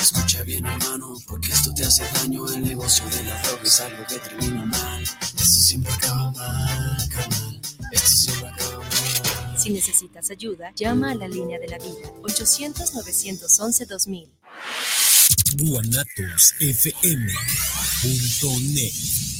Escucha bien, hermano, porque esto te hace daño. El negocio de la droga es algo que termina mal. Esto siempre acaba mal, carnal. Esto siempre acaba mal. Si necesitas ayuda, llama a la línea de la vida 800-911-2000. guanatosfm.net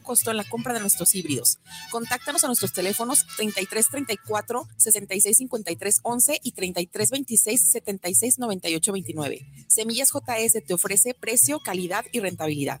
costo en la compra de nuestros híbridos. Contáctanos a nuestros teléfonos 3334 6653 11 y 3326 76 98 29. Semillas JS te ofrece precio, calidad y rentabilidad.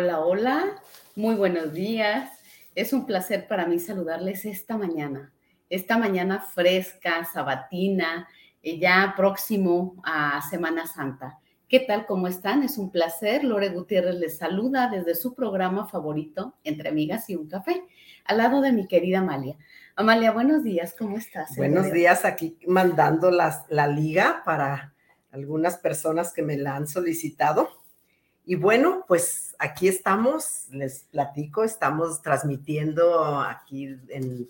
Hola, hola, muy buenos días. Es un placer para mí saludarles esta mañana, esta mañana fresca, sabatina, eh, ya próximo a Semana Santa. ¿Qué tal? ¿Cómo están? Es un placer. Lore Gutiérrez les saluda desde su programa favorito, Entre Amigas y un Café, al lado de mi querida Amalia. Amalia, buenos días, ¿cómo estás? Buenos días, aquí mandando las, la liga para algunas personas que me la han solicitado. Y bueno, pues aquí estamos, les platico, estamos transmitiendo aquí en,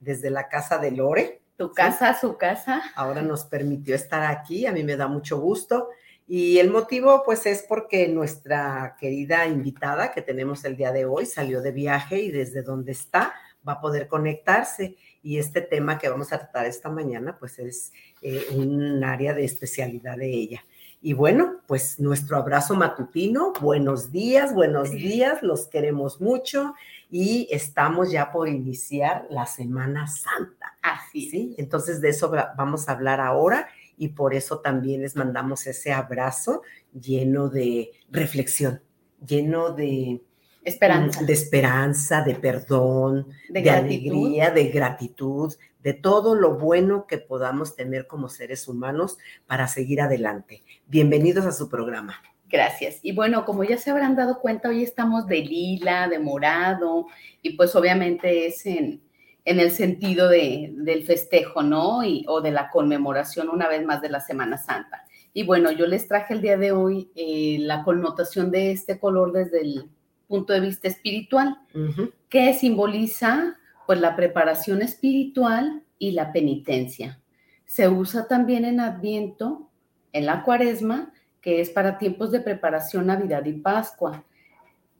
desde la casa de Lore. Tu casa, su casa. Ahora nos permitió estar aquí, a mí me da mucho gusto. Y el motivo, pues, es porque nuestra querida invitada que tenemos el día de hoy salió de viaje y desde donde está va a poder conectarse. Y este tema que vamos a tratar esta mañana, pues, es eh, un área de especialidad de ella. Y bueno, pues nuestro abrazo matutino, buenos días, buenos días, los queremos mucho y estamos ya por iniciar la Semana Santa. Así. ¿sí? Entonces de eso vamos a hablar ahora y por eso también les mandamos ese abrazo lleno de reflexión, lleno de esperanza, de, esperanza, de perdón, de, de alegría, de gratitud, de todo lo bueno que podamos tener como seres humanos para seguir adelante. Bienvenidos a su programa. Gracias. Y bueno, como ya se habrán dado cuenta, hoy estamos de lila, de morado, y pues obviamente es en, en el sentido de, del festejo, ¿no? Y, o de la conmemoración una vez más de la Semana Santa. Y bueno, yo les traje el día de hoy eh, la connotación de este color desde el punto de vista espiritual, uh -huh. que simboliza pues la preparación espiritual y la penitencia. Se usa también en Adviento, en la Cuaresma, que es para tiempos de preparación Navidad y Pascua,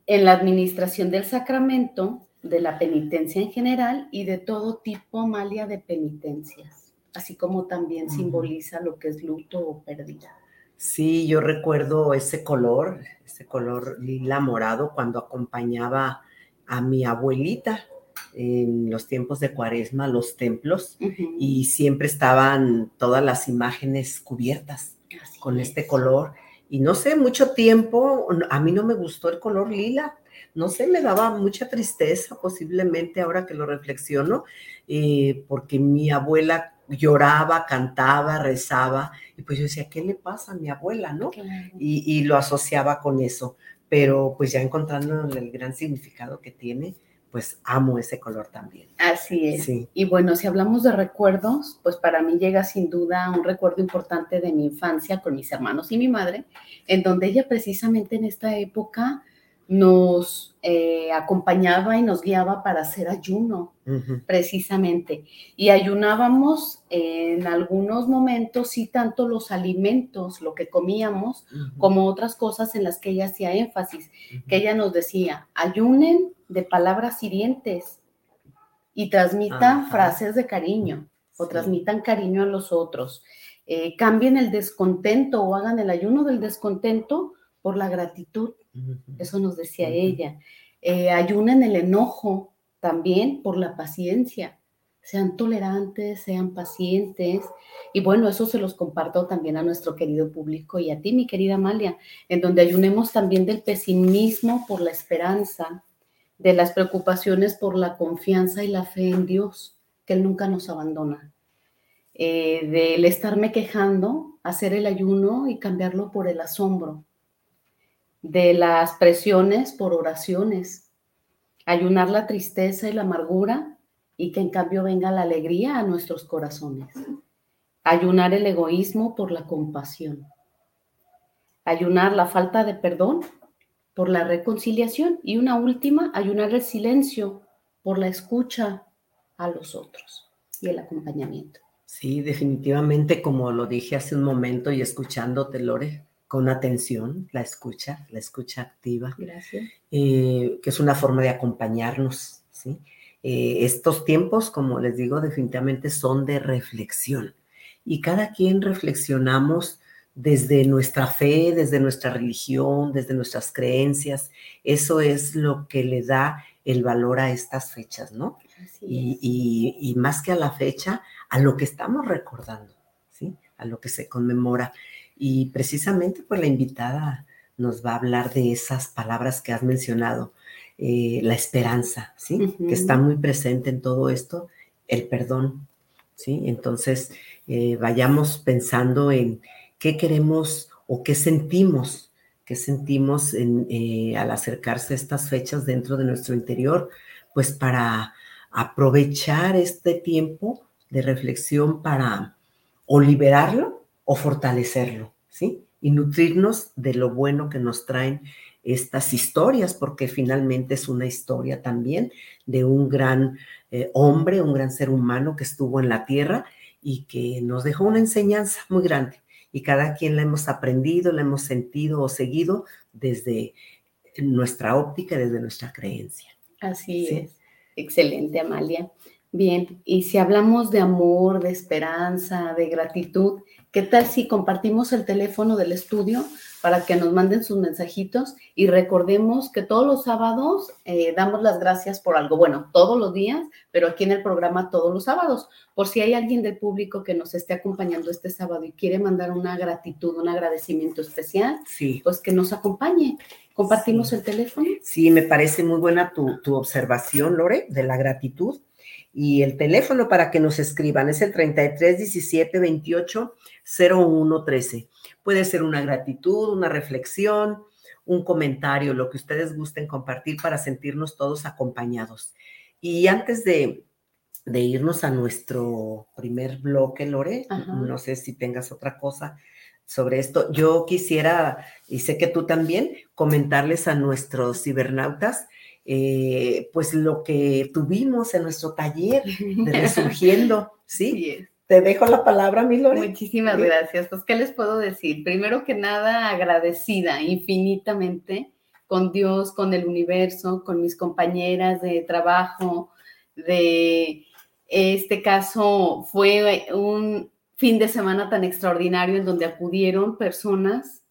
en la administración del sacramento, de la penitencia en general y de todo tipo, Amalia, de penitencias, así como también uh -huh. simboliza lo que es luto o pérdida. Sí, yo recuerdo ese color, ese color lila morado cuando acompañaba a mi abuelita en los tiempos de cuaresma, los templos, y siempre estaban todas las imágenes cubiertas con este color. Y no sé, mucho tiempo, a mí no me gustó el color lila, no sé, me daba mucha tristeza posiblemente ahora que lo reflexiono, eh, porque mi abuela lloraba, cantaba, rezaba, y pues yo decía, ¿qué le pasa a mi abuela, no? Y, y, lo asociaba con eso, pero pues ya encontrando el gran significado que tiene, pues amo ese color también. Así es. Y bueno, si hablamos de recuerdos, pues para mí llega sin duda un recuerdo importante de mi infancia con mis hermanos y mi madre, en donde ella precisamente en esta época nos eh, acompañaba y nos guiaba para hacer ayuno, precisamente. Y ayunábamos en algunos momentos, sí, tanto los alimentos, lo que comíamos, como otras cosas en las que ella hacía énfasis, que ella nos decía, ayunen de palabras hirientes y transmitan frases de cariño o transmitan cariño a los otros. Eh, cambien el descontento o hagan el ayuno del descontento por la gratitud eso nos decía ella. Eh, ayunen el enojo también por la paciencia. Sean tolerantes, sean pacientes. Y bueno, eso se los comparto también a nuestro querido público y a ti, mi querida Amalia, en donde ayunemos también del pesimismo por la esperanza, de las preocupaciones por la confianza y la fe en Dios, que Él nunca nos abandona. Eh, del estarme quejando, hacer el ayuno y cambiarlo por el asombro, de las presiones por oraciones, ayunar la tristeza y la amargura y que en cambio venga la alegría a nuestros corazones, ayunar el egoísmo por la compasión, ayunar la falta de perdón por la reconciliación. Y una última, ayunar el silencio por la escucha a los otros y el acompañamiento. Sí, definitivamente, como lo dije hace un momento y escuchándote, Lore, con atención, la escucha, la escucha activa, Gracias. Eh, que es una forma de acompañarnos, ¿sí? Eh, estos tiempos, como les digo, definitivamente son de reflexión y cada quien reflexionamos desde nuestra fe, desde nuestra religión, desde nuestras creencias. Eso es lo que le da el valor a estas fechas, ¿no? Y, y, más que a la fecha, a lo que estamos recordando, ¿sí? A lo que se conmemora. Y precisamente pues la invitada nos va a hablar de esas palabras que has mencionado, eh, la esperanza, ¿sí? Que está muy presente en todo esto, el perdón, ¿sí? Entonces, eh, vayamos pensando en qué queremos o qué sentimos, qué sentimos eh, al acercarse a estas fechas dentro de nuestro interior, pues para aprovechar este tiempo de reflexión para o liberarlo o fortalecerlo, ¿sí? Y nutrirnos de lo bueno que nos traen estas historias, porque finalmente es una historia también de un gran eh, hombre, un gran ser humano que estuvo en la tierra y que nos dejó una enseñanza muy grande. Y cada quien la hemos aprendido, la hemos sentido o seguido desde nuestra óptica, desde nuestra creencia. Así es. Excelente, Amalia. Bien, y si hablamos de amor, de esperanza, de gratitud, ¿Qué tal si compartimos el teléfono del estudio para que nos manden sus mensajitos y recordemos que todos los sábados eh, damos las gracias por algo? Bueno, todos los días, pero aquí en el programa todos los sábados. Por si hay alguien del público que nos esté acompañando este sábado y quiere mandar una gratitud, un agradecimiento especial, sí. pues que nos acompañe. ¿Compartimos el teléfono? Sí, me parece muy buena tu, tu observación, Lore, de la gratitud. Y el teléfono para que nos escriban es el 33 17 28 01 13. Puede ser una gratitud, una reflexión, un comentario, lo que ustedes gusten compartir para sentirnos todos acompañados. Y antes de, irnos a nuestro primer bloque, Lore, no sé si tengas otra cosa sobre esto. Yo quisiera, y sé que tú también, comentarles a nuestros cibernautas eh, pues lo que tuvimos en nuestro taller de Resurgiendo, ¿sí? Te dejo la palabra, mi Lore. Muchísimas gracias. Pues, ¿qué les puedo decir? Primero que nada, agradecida infinitamente con Dios, con el universo, con mis compañeras de trabajo, de este caso fue un fin de semana tan extraordinario en donde acudieron personas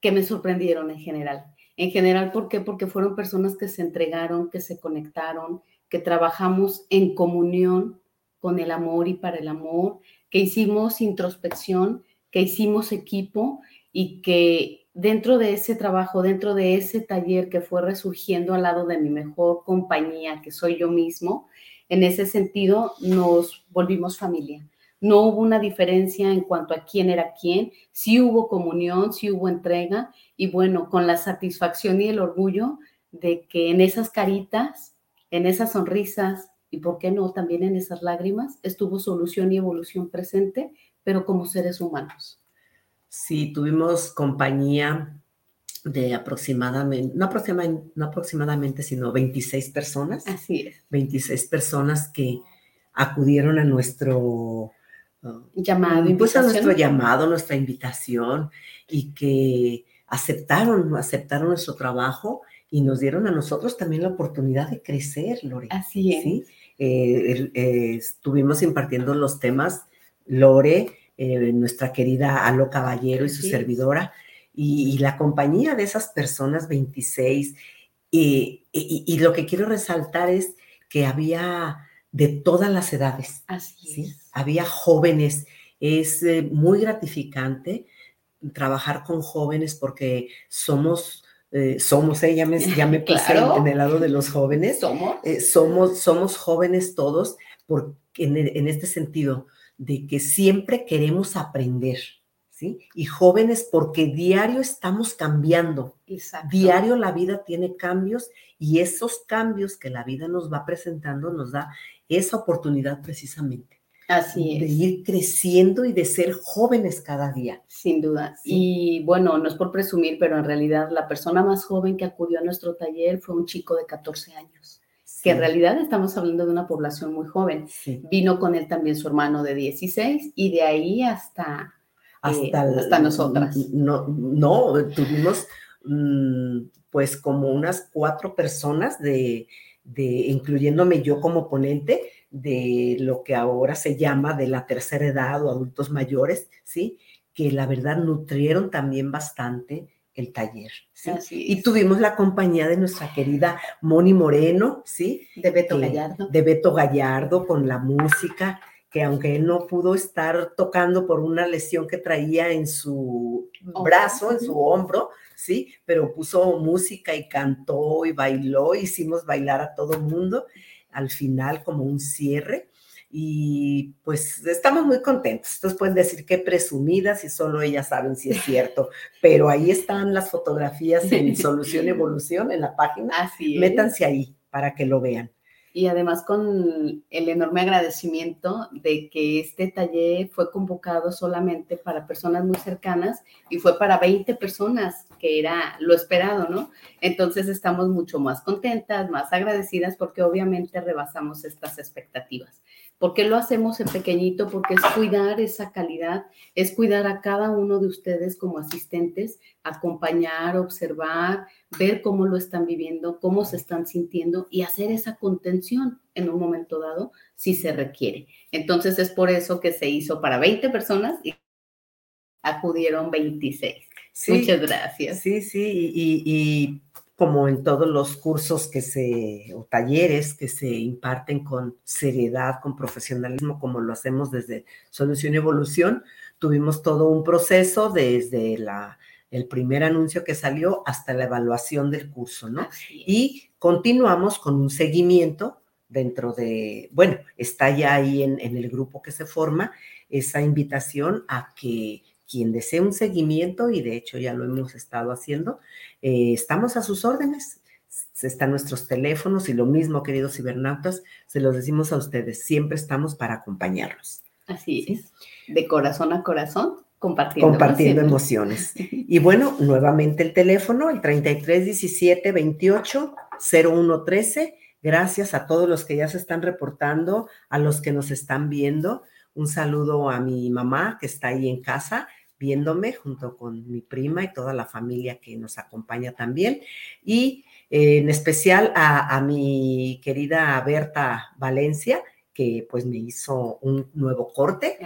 que me sorprendieron en general. En general, ¿por qué? Porque fueron personas que se entregaron, que se conectaron, que trabajamos en comunión con el amor y para el amor, que hicimos introspección, que hicimos equipo y que dentro de ese trabajo, dentro de ese taller que fue resurgiendo al lado de mi mejor compañía, que soy yo mismo, en ese sentido nos volvimos familia. No hubo una diferencia en cuanto a quién era quién, sí hubo comunión, sí hubo entrega y bueno, con la satisfacción y el orgullo de que en esas caritas, en esas sonrisas y por qué no también en esas lágrimas estuvo solución y evolución presente, pero como seres humanos. Sí, tuvimos compañía de aproximadamente, no aproximadamente, no aproximadamente, sino 26 personas. Así es. 26 personas que acudieron a nuestro llamado, pues a nuestro llamado, nuestra invitación y que aceptaron, aceptaron nuestro trabajo y nos dieron a nosotros también la oportunidad de crecer, Lore. Así es. ¿sí? Eh, eh, estuvimos impartiendo los temas, Lore, eh, nuestra querida Alo Caballero y su servidora, y, la compañía de esas personas, 26. Y, y, lo que quiero resaltar es que había de todas las edades. Así Había jóvenes. Es eh, muy gratificante trabajar con jóvenes porque somos, eh, somos, ella me, ya me puse en el lado de los jóvenes. Somos. Eh, somos, somos jóvenes todos porque en, en este sentido de que siempre queremos aprender. ¿Sí? Y jóvenes porque diario estamos cambiando. Diario la vida tiene cambios y esos cambios que la vida nos va presentando nos da esa oportunidad precisamente. Así es. De ir creciendo y de ser jóvenes cada día. Sin duda. Y bueno, no es por presumir, pero en realidad la persona más joven que acudió a nuestro taller fue un chico de 14 años. Que en realidad estamos hablando de una población muy joven. Vino con él también su hermano de 16 y de ahí hasta, eh, hasta, hasta nosotras. No, no tuvimos mm, pues como unas cuatro personas de, de, incluyéndome yo como ponente de lo que ahora se llama de la tercera edad o adultos mayores, ¿sí? Que la verdad nutrieron también bastante el taller. ¿sí? Y tuvimos la compañía de nuestra querida Moni Moreno, ¿sí? De Beto Gallardo. De Beto Gallardo con la música, que aunque él no pudo estar tocando por una lesión que traía en su brazo, en su hombro, ¿sí? Pero puso música y cantó y bailó, hicimos bailar a todo mundo al final como un cierre y pues estamos muy contentos. Entonces pueden decir que presumidas y solo ellas saben si es cierto, pero ahí están las fotografías en Solución Evolución en la página. Así Métanse ahí para que lo vean y además con el enorme agradecimiento de que este taller fue convocado solamente para personas muy cercanas y fue para 20 personas, que era lo esperado, ¿no? Entonces estamos mucho más contentas, más agradecidas porque obviamente rebasamos estas expectativas. ¿Por qué lo hacemos en pequeñito? Porque es cuidar esa calidad, es cuidar a cada uno de ustedes como asistentes, acompañar, observar, ver cómo lo están viviendo, cómo se están sintiendo y hacer esa contención en un momento dado si se requiere. Entonces es por eso que se hizo para 20 personas y acudieron 26. Muchas gracias. Sí, sí, y como en todos los cursos que se, o talleres que se imparten con seriedad, con profesionalismo, como lo hacemos desde Solución y Evolución, tuvimos todo un proceso desde la, el primer anuncio que salió hasta la evaluación del curso, ¿no? Y continuamos con un seguimiento dentro de, bueno, está ya ahí en, en el grupo que se forma esa invitación a que quien desee un seguimiento, y de hecho ya lo hemos estado haciendo, eh, estamos a sus órdenes. Están nuestros teléfonos y lo mismo, queridos cibernautas, se los decimos a ustedes, siempre estamos para acompañarlos. Así es, de corazón a corazón, compartiendo, compartiendo emociones. Y bueno, nuevamente el teléfono, el 33 17 28 01 13. Gracias a todos los que ya se están reportando, a los que nos están viendo. Un saludo a mi mamá que está ahí en casa viéndome junto con mi prima y toda la familia que nos acompaña también. Y eh, en especial a, mi querida Berta Valencia, que pues me hizo un nuevo corte,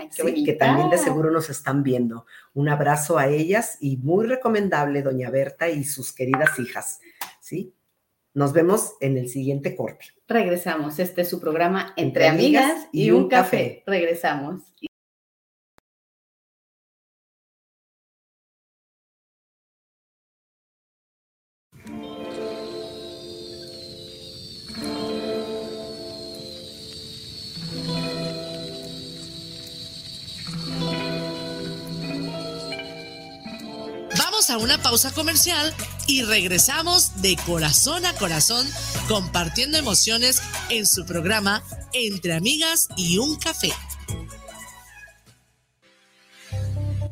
que también de seguro nos están viendo. Un abrazo a ellas y muy recomendable, doña Berta y sus queridas hijas, ¿sí? Nos vemos en el siguiente corte. Regresamos. Este es su programa Entre, amigas, y, un café. Regresamos. Pausa comercial y regresamos de corazón a corazón compartiendo emociones en su programa Entre Amigas y un Café.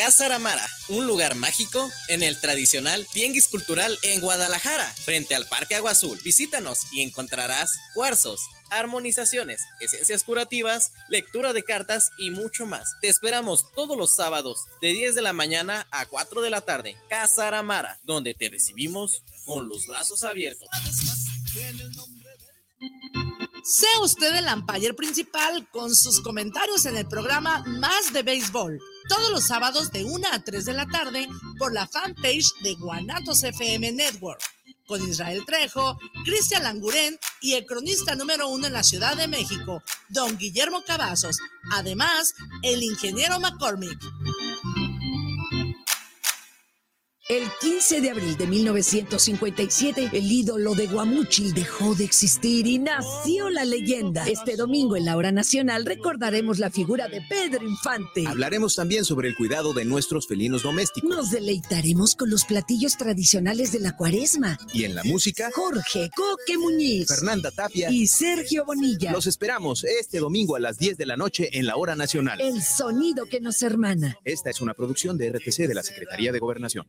Casa Aramara, un lugar mágico en el tradicional Tianguis Cultural en Guadalajara, frente al Parque Agua Azul. Visítanos y encontrarás cuarzos, armonizaciones, esencias curativas, lectura de cartas y mucho más. Te esperamos todos los sábados de 10 de la mañana a 4 de la tarde. Casa Aramara, donde te recibimos con los brazos abiertos. Sea usted el umpire principal con sus comentarios en el programa Más de Béisbol, todos los sábados de 1 a 3 de la tarde por la fanpage de Guanatos FM Network, con Israel Trejo, Cristian Langurén y el cronista número uno en la Ciudad de México, don Guillermo Cavazos, además el ingeniero McCormick. El 15 de abril de 1957, el ídolo de Guamuchil dejó de existir y nació la leyenda. Este domingo en la hora nacional recordaremos la figura de Pedro Infante. Hablaremos también sobre el cuidado de nuestros felinos domésticos. Nos deleitaremos con los platillos tradicionales de la cuaresma. Y en la música, Jorge Coque Muñiz, Fernanda Tapia y Sergio Bonilla. Los esperamos este domingo a las 10 de la noche en la hora nacional. El sonido que nos hermana. Esta es una producción de RTC de la Secretaría de Gobernación.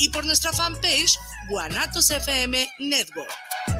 y por nuestra fanpage Guanatos FM Network.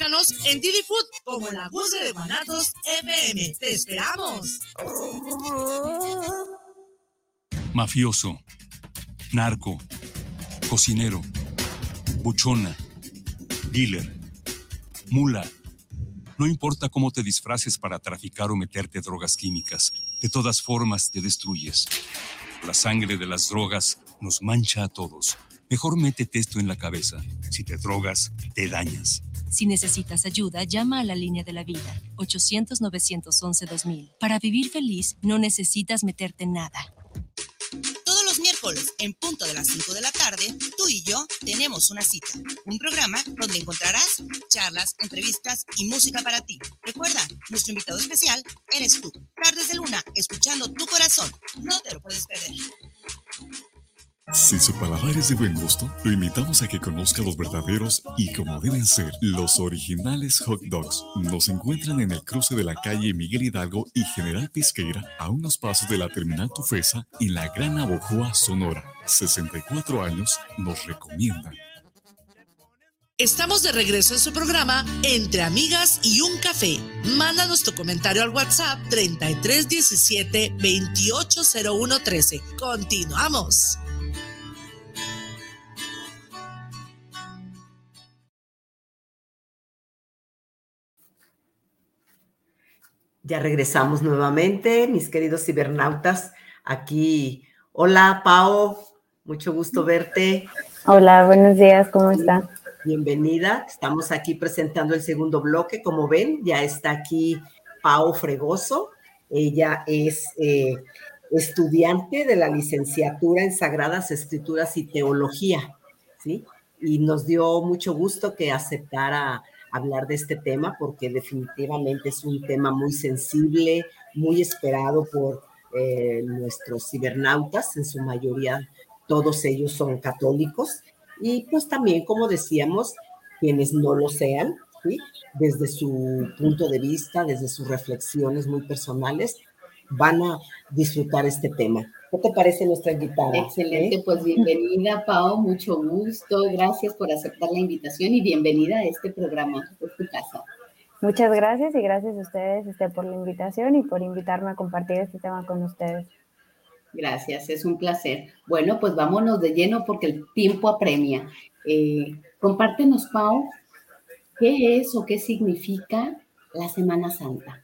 En Didi Food como la voz de Guanatos FM. ¡Te esperamos! Mafioso, narco, cocinero, buchona, dealer, mula. No importa cómo te disfraces para traficar o meterte drogas químicas, de todas formas te destruyes. La sangre de las drogas nos mancha a todos. Mejor métete esto en la cabeza. Si te drogas, te dañas. Si necesitas ayuda, llama a la línea de la vida, 800-911-2000. Para vivir feliz, no necesitas meterte en nada. Todos los miércoles, en punto de las 5 de la tarde, tú y yo tenemos una cita. Un programa donde encontrarás charlas, entrevistas y música para ti. Recuerda, nuestro invitado especial eres tú. Tardes de Luna, escuchando tu corazón. No te lo puedes perder. Si su paladar es de buen gusto, lo invitamos a que conozca los verdaderos y como deben ser, los originales hot dogs. Nos encuentran en el cruce de la calle Miguel Hidalgo y General Pesqueira, a unos pasos de la terminal Tufesa, en la Gran Abojoa, Sonora. 64 años nos recomiendan. Estamos de regreso en su programa Entre Amigas y un Café. Mándanos tu comentario al WhatsApp 3317 280113. Continuamos. Ya regresamos nuevamente, mis queridos cibernautas. Aquí, hola Pau, mucho gusto verte. Hola, buenos días, ¿cómo está? Bienvenida, estamos aquí presentando el segundo bloque. Como ven, ya está aquí Pau Fregoso. Ella es eh, estudiante de la licenciatura en Sagradas Escrituras y Teología, ¿sí? Y nos dio mucho gusto que aceptara hablar de este tema porque definitivamente es un tema muy sensible, muy esperado por eh, nuestros cibernautas, en su mayoría todos ellos son católicos y pues también, como decíamos, quienes no lo sean, desde su punto de vista, desde sus reflexiones muy personales, van a disfrutar este tema. ¿Qué te parece nuestra invitada? Excelente, ¿Eh? pues bienvenida Pau, mucho gusto, gracias por aceptar la invitación y bienvenida a este programa, por tu casa. Muchas gracias y gracias a ustedes este, por la invitación y por invitarme a compartir este tema con ustedes. Gracias, es un placer. Bueno, pues vámonos de lleno porque el tiempo apremia. Eh, compártenos, Pau, qué es o qué significa la Semana Santa.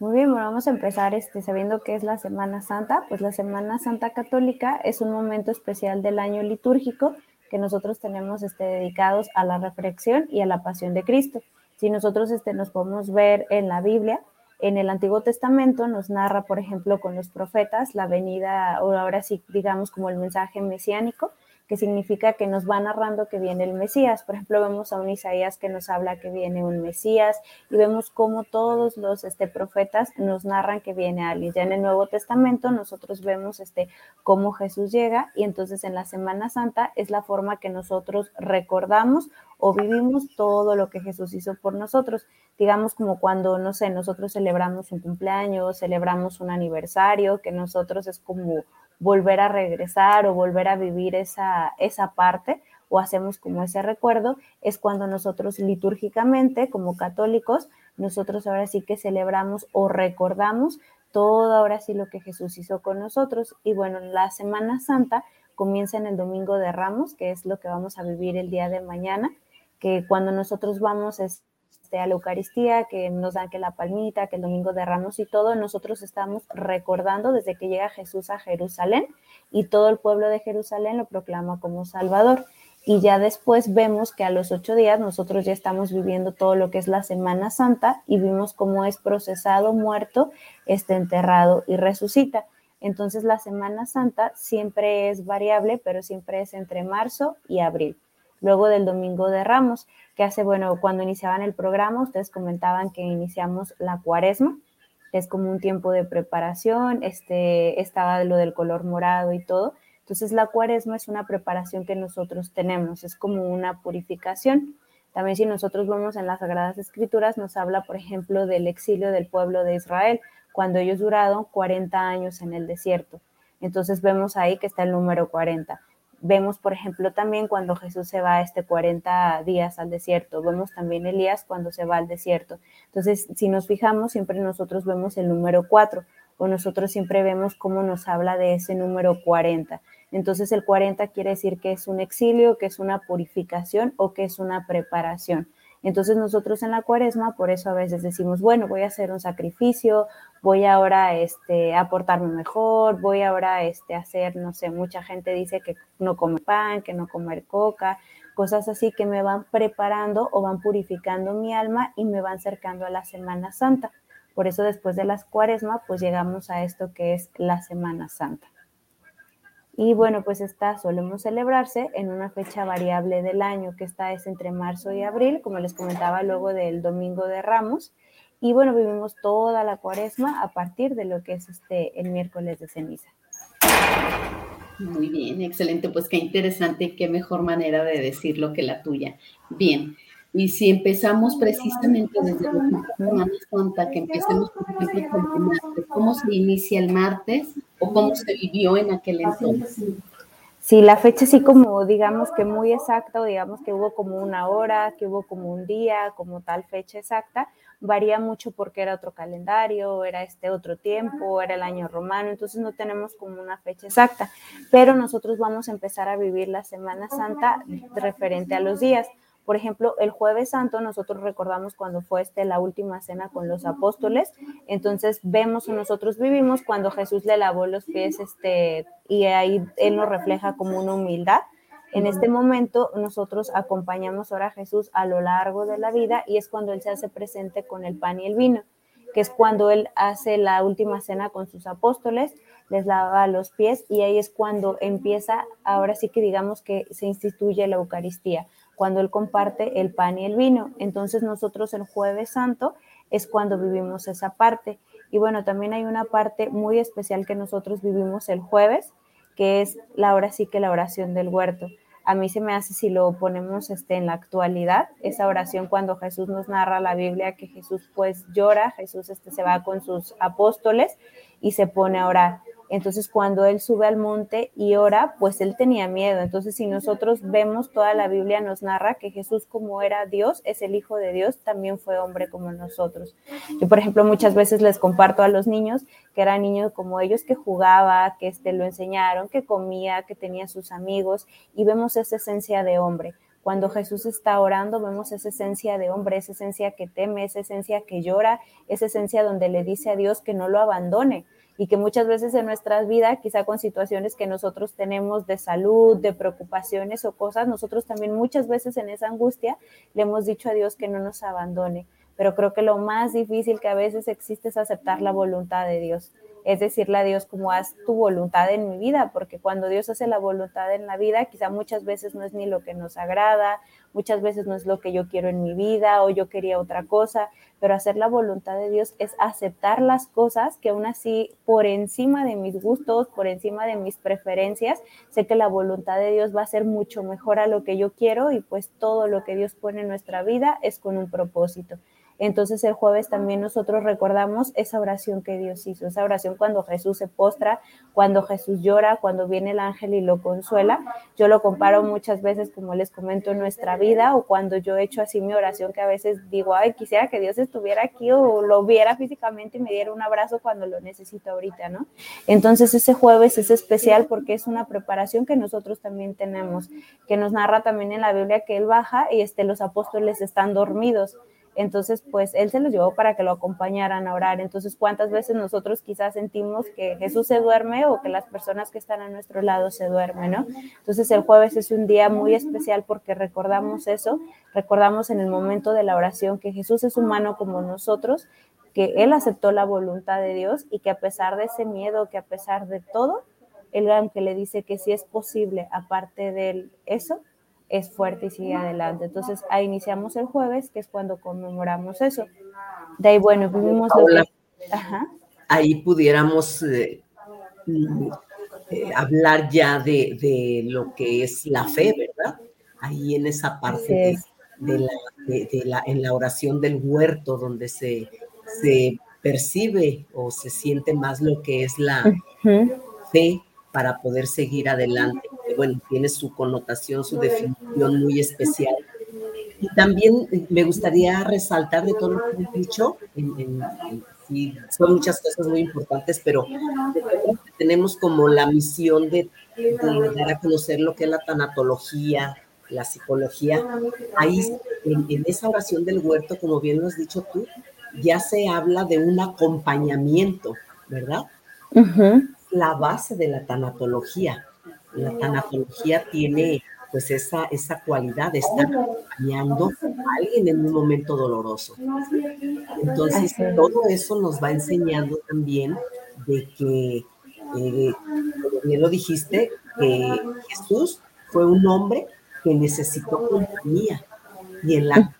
Muy bien, bueno, vamos a empezar este, sabiendo qué es la Semana Santa. Pues la Semana Santa Católica es un momento especial del año litúrgico que nosotros tenemos este, dedicados a la reflexión y a la pasión de Cristo. Si nosotros este, nos podemos ver en la Biblia, en el Antiguo Testamento nos narra, por ejemplo, con los profetas la venida, o ahora sí, digamos, como el mensaje mesiánico, que significa que nos va narrando que viene el Mesías. Por ejemplo, vemos a un Isaías que nos habla que viene un Mesías y vemos cómo todos los este, profetas nos narran que viene alguien. Ya en el Nuevo Testamento nosotros vemos este, cómo Jesús llega y entonces en la Semana Santa es la forma que nosotros recordamos o vivimos todo lo que Jesús hizo por nosotros. Digamos como cuando, no sé, nosotros celebramos un cumpleaños, celebramos un aniversario, que nosotros es como volver a regresar o volver a vivir esa, esa parte o hacemos como ese recuerdo, es cuando nosotros litúrgicamente, como católicos, nosotros ahora sí que celebramos o recordamos todo ahora sí lo que Jesús hizo con nosotros. Y bueno, la Semana Santa comienza en el Domingo de Ramos, que es lo que vamos a vivir el día de mañana, que cuando nosotros vamos es a la Eucaristía, que nos dan que la palmita, que el Domingo de Ramos y todo, nosotros estamos recordando desde que llega Jesús a Jerusalén y todo el pueblo de Jerusalén lo proclama como Salvador. Y ya después vemos que a los ocho días nosotros ya estamos viviendo todo lo que es la Semana Santa y vimos cómo es procesado, muerto, está enterrado y resucita. Entonces la Semana Santa siempre es variable, pero siempre es entre marzo y abril luego del Domingo de Ramos, que hace, bueno, cuando iniciaban el programa, ustedes comentaban que iniciamos la cuaresma, es como un tiempo de preparación, este, estaba lo del color morado y todo. Entonces la cuaresma es una preparación que nosotros tenemos, es como una purificación. También si nosotros vemos en las Sagradas Escrituras, nos habla, por ejemplo, del exilio del pueblo de Israel, cuando ellos duraron 40 años en el desierto. Entonces vemos ahí que está el número 40. Vemos, por ejemplo, también cuando Jesús se va este 40 días al desierto. Vemos también Elías cuando se va al desierto. Entonces, si nos fijamos, siempre nosotros vemos el número 4 o nosotros siempre vemos cómo nos habla de ese número 40. Entonces, el 40 quiere decir que es un exilio, que es una purificación o que es una preparación. Entonces nosotros en la cuaresma, por eso a veces decimos, bueno, voy a hacer un sacrificio, voy ahora este, a portarme mejor, voy ahora este, a hacer, no sé, mucha gente dice que no come pan, que no comer coca, cosas así que me van preparando o van purificando mi alma y me van acercando a la Semana Santa. Por eso después de las cuaresma, pues llegamos a esto que es la Semana Santa. Y bueno, pues esta solemos celebrarse en una fecha variable del año, que esta es entre marzo y abril, como les comentaba luego del Domingo de Ramos. Y bueno, vivimos toda la cuaresma a partir de lo que es este el miércoles de ceniza. Muy bien, excelente. Pues qué interesante, qué mejor manera de decirlo que la tuya. Bien, y si empezamos precisamente desde la Semana Santa, que empecemos, por ejemplo, con el martes, ¿cómo se inicia el martes o cómo se vivió en aquel entonces? si la fecha así como digamos que muy exacta o digamos que hubo como una hora, que hubo como un día, como tal fecha exacta, varía mucho porque era otro calendario, era este otro tiempo, era el año romano, entonces no tenemos como una fecha exacta, pero nosotros vamos a empezar a vivir la Semana Santa referente a los días. Por ejemplo, el jueves santo nosotros recordamos cuando fue este la última cena con los apóstoles, entonces vemos o nosotros vivimos cuando Jesús le lavó los pies este y ahí él nos refleja como una humildad. En este momento nosotros acompañamos ahora a Jesús a lo largo de la vida y es cuando él se hace presente con el pan y el vino, que es cuando él hace la última cena con sus apóstoles, les lava los pies y ahí es cuando empieza, ahora sí que digamos que se instituye la Eucaristía cuando Él comparte el pan y el vino. Entonces nosotros el jueves santo es cuando vivimos esa parte. Y bueno, también hay una parte muy especial que nosotros vivimos el jueves, que es la ahora sí que la oración del huerto. A mí se me hace si lo ponemos este, en la actualidad, esa oración cuando Jesús nos narra la Biblia, que Jesús pues llora, Jesús este, se va con sus apóstoles y se pone a orar. Entonces, cuando él sube al monte y ora, pues él tenía miedo. Entonces, si nosotros vemos toda la Biblia nos narra que Jesús como era Dios, es el Hijo de Dios, también fue hombre como nosotros. Yo, por ejemplo, muchas veces les comparto a los niños que era niño como ellos, que jugaba, que este, lo enseñaron, que comía, que tenía sus amigos y vemos esa esencia de hombre. Cuando Jesús está orando, vemos esa esencia de hombre, esa esencia que teme, esa esencia que llora, esa esencia donde le dice a Dios que no lo abandone y que muchas veces en nuestras vidas, quizá con situaciones que nosotros tenemos de salud, de preocupaciones o cosas, nosotros también muchas veces en esa angustia le hemos dicho a Dios que no nos abandone. Pero creo que lo más difícil que a veces existe es aceptar la voluntad de Dios es decirle a Dios como haz tu voluntad en mi vida, porque cuando Dios hace la voluntad en la vida, quizá muchas veces no es ni lo que nos agrada, muchas veces no es lo que yo quiero en mi vida o yo quería otra cosa, pero hacer la voluntad de Dios es aceptar las cosas que aún así por encima de mis gustos, por encima de mis preferencias, sé que la voluntad de Dios va a ser mucho mejor a lo que yo quiero y pues todo lo que Dios pone en nuestra vida es con un propósito. Entonces el jueves también nosotros recordamos esa oración que Dios hizo, esa oración cuando Jesús se postra, cuando Jesús llora, cuando viene el ángel y lo consuela. Yo lo comparo muchas veces, como les comento, en nuestra vida o cuando yo he hecho así mi oración que a veces digo, ay, quisiera que Dios estuviera aquí o lo viera físicamente y me diera un abrazo cuando lo necesito ahorita, ¿no? Entonces ese jueves es especial porque es una preparación que nosotros también tenemos, que nos narra también en la Biblia que Él baja y este, los apóstoles están dormidos. Entonces, pues él se los llevó para que lo acompañaran a orar. Entonces, ¿cuántas veces nosotros quizás sentimos que Jesús se duerme o que las personas que están a nuestro lado se duermen, ¿no? Entonces, el jueves es un día muy especial porque recordamos eso, recordamos en el momento de la oración que Jesús es humano como nosotros, que él aceptó la voluntad de Dios y que a pesar de ese miedo, que a pesar de todo, él aunque le dice que si es posible, aparte de eso, es fuerte y sigue adelante. Entonces, ahí iniciamos el jueves, que es cuando conmemoramos eso. De ahí, bueno, vivimos Ahí pudiéramos eh, eh, hablar ya de, lo que es la fe, ¿verdad? Ahí en esa parte de, la, en la oración del huerto, donde se, se percibe o se siente más lo que es la fe para poder seguir adelante. Bueno, tiene su connotación, su definición muy especial. Y también me gustaría resaltar de todo lo que he dicho, son muchas cosas muy importantes, pero tenemos como la misión de, dar a conocer lo que es la tanatología, la psicología. Ahí, en, esa oración del huerto, como bien lo has dicho tú, ya se habla de un acompañamiento, ¿verdad? la base de la tanatología. La tanatología tiene pues esa, esa cualidad de estar acompañando a alguien en un momento doloroso. Entonces, todo eso nos va enseñando también de que, eh, como bien lo dijiste, que Jesús fue un hombre que necesitó compañía y en la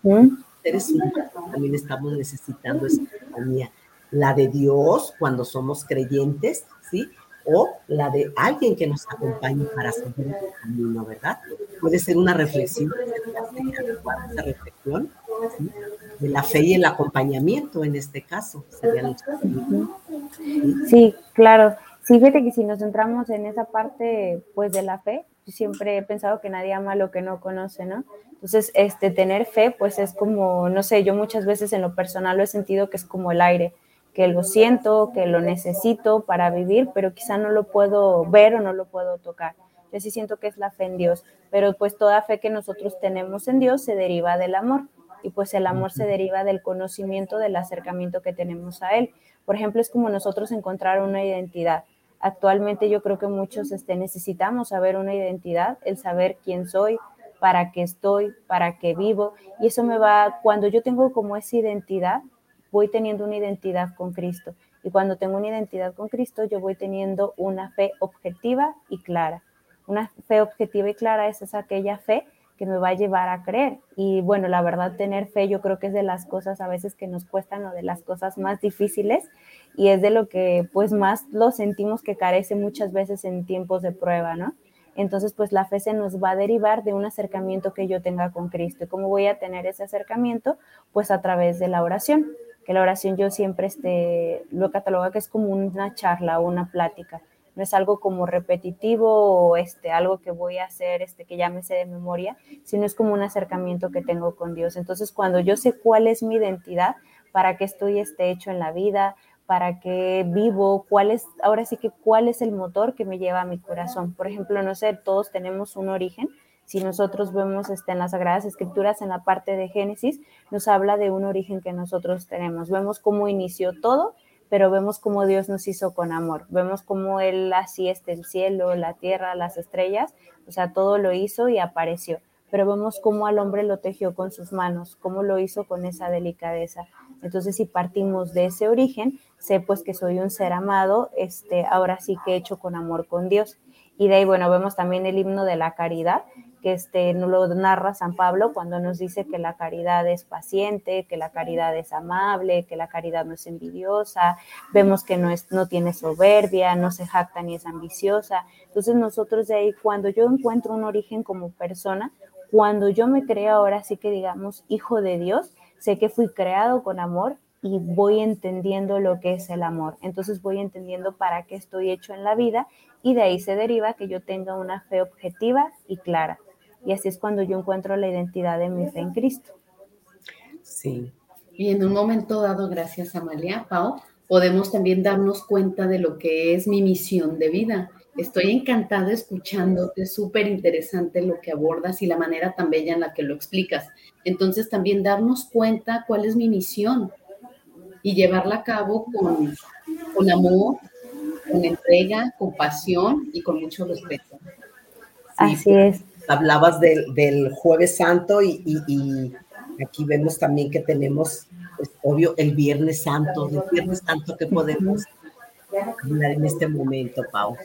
seres humanos también estamos necesitando esa compañía. La de Dios cuando somos creyentes, ¿sí? O la de alguien que nos acompañe para seguir el camino, ¿verdad? Puede ser una reflexión, reflexión de la fe y el acompañamiento en este caso. Sí, claro. Sí, fíjate que si nos centramos en esa parte, pues de la fe, Yo siempre he pensado que nadie ama lo que no conoce, ¿no? Entonces, este, tener fe, pues es como, no sé, yo muchas veces en lo personal lo he sentido que es como el aire, que lo siento, que lo necesito para vivir, pero quizá no lo puedo ver o no lo puedo tocar. Yo sí siento que es la fe en Dios, pero pues toda fe que nosotros tenemos en Dios se deriva del amor y pues el amor se deriva del conocimiento, del acercamiento que tenemos a Él. Por ejemplo, es como nosotros encontrar una identidad. Actualmente yo creo que muchos este, necesitamos saber una identidad, el saber quién soy, para qué estoy, para qué vivo. Y eso me va, cuando yo tengo como esa identidad, voy teniendo una identidad con Cristo. Y cuando tengo una identidad con Cristo, yo voy teniendo una fe objetiva y clara. Una fe objetiva y clara es esa aquella fe que me va a llevar a creer. Y bueno, la verdad, tener fe yo creo que es de las cosas a veces que nos cuestan o de las cosas más difíciles y es de lo que pues más lo sentimos que carece muchas veces en tiempos de prueba, ¿no? Entonces, pues la fe se nos va a derivar de un acercamiento que yo tenga con Cristo. ¿Y cómo voy a tener ese acercamiento? Pues a través de la oración, que la oración yo siempre este, lo cataloga que es como una charla o una plática. No es algo como repetitivo o este, algo que voy a hacer este, que ya me sé de memoria, sino es como un acercamiento que tengo con Dios. Entonces, cuando yo sé cuál es mi identidad, para qué estoy este, hecho en la vida, para qué vivo, cuál es, ahora sí que cuál es el motor que me lleva a mi corazón. Por ejemplo, no sé, todos tenemos un origen. Si nosotros vemos este, en las Sagradas Escrituras, en la parte de Génesis, nos habla de un origen que nosotros tenemos. Vemos cómo inició todo, pero vemos cómo Dios nos hizo con amor. Vemos cómo Él así este, el cielo, la tierra, las estrellas, o sea, todo lo hizo y apareció. Pero vemos cómo al hombre lo tejió con sus manos, cómo lo hizo con esa delicadeza. Entonces, si partimos de ese origen, sé pues que soy un ser amado, este, ahora sí que hecho con amor con Dios. Y de ahí, bueno, vemos también el himno de la caridad, que este, lo narra San Pablo cuando nos dice que la caridad es paciente, que la caridad es amable, que la caridad no es envidiosa, vemos que no, es, no tiene soberbia, no se jacta ni es ambiciosa. Entonces nosotros de ahí, cuando yo encuentro un origen como persona, cuando yo me creo ahora sí que digamos hijo de Dios, sé que fui creado con amor y voy entendiendo lo que es el amor. Entonces voy entendiendo para qué estoy hecho en la vida y de ahí se deriva que yo tenga una fe objetiva y clara. Y así es cuando yo encuentro la identidad de mi fe en Cristo. Sí. Y en un momento dado, gracias Amalia, Pau, podemos también darnos cuenta de lo que es mi misión de vida. Estoy encantada escuchándote, es súper interesante lo que abordas y la manera tan bella en la que lo explicas. Entonces también darnos cuenta cuál es mi misión, y llevarla a cabo con, con amor, con entrega, con pasión y con mucho respeto. Así es. Hablabas del, del Jueves Santo y, y, aquí vemos también que tenemos, pues, obvio, el Viernes Santo. El Viernes Santo que podemos hablar en este momento, Pau.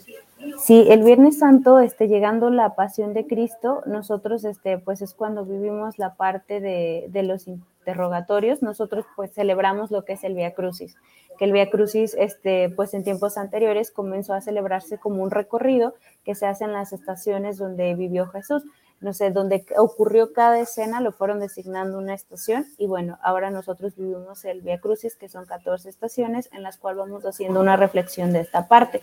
Sí, el Viernes Santo, este, llegando la pasión de Cristo, nosotros, este, pues es cuando vivimos la parte de, de los interrogatorios, nosotros pues celebramos lo que es el Via Crucis, que el Via Crucis, este, pues en tiempos anteriores comenzó a celebrarse como un recorrido que se hace en las estaciones donde vivió Jesús. No sé, donde ocurrió cada escena, lo fueron designando una estación y bueno, ahora nosotros vivimos el Via Crucis, que son 14 estaciones en las cuales vamos haciendo una reflexión de esta parte.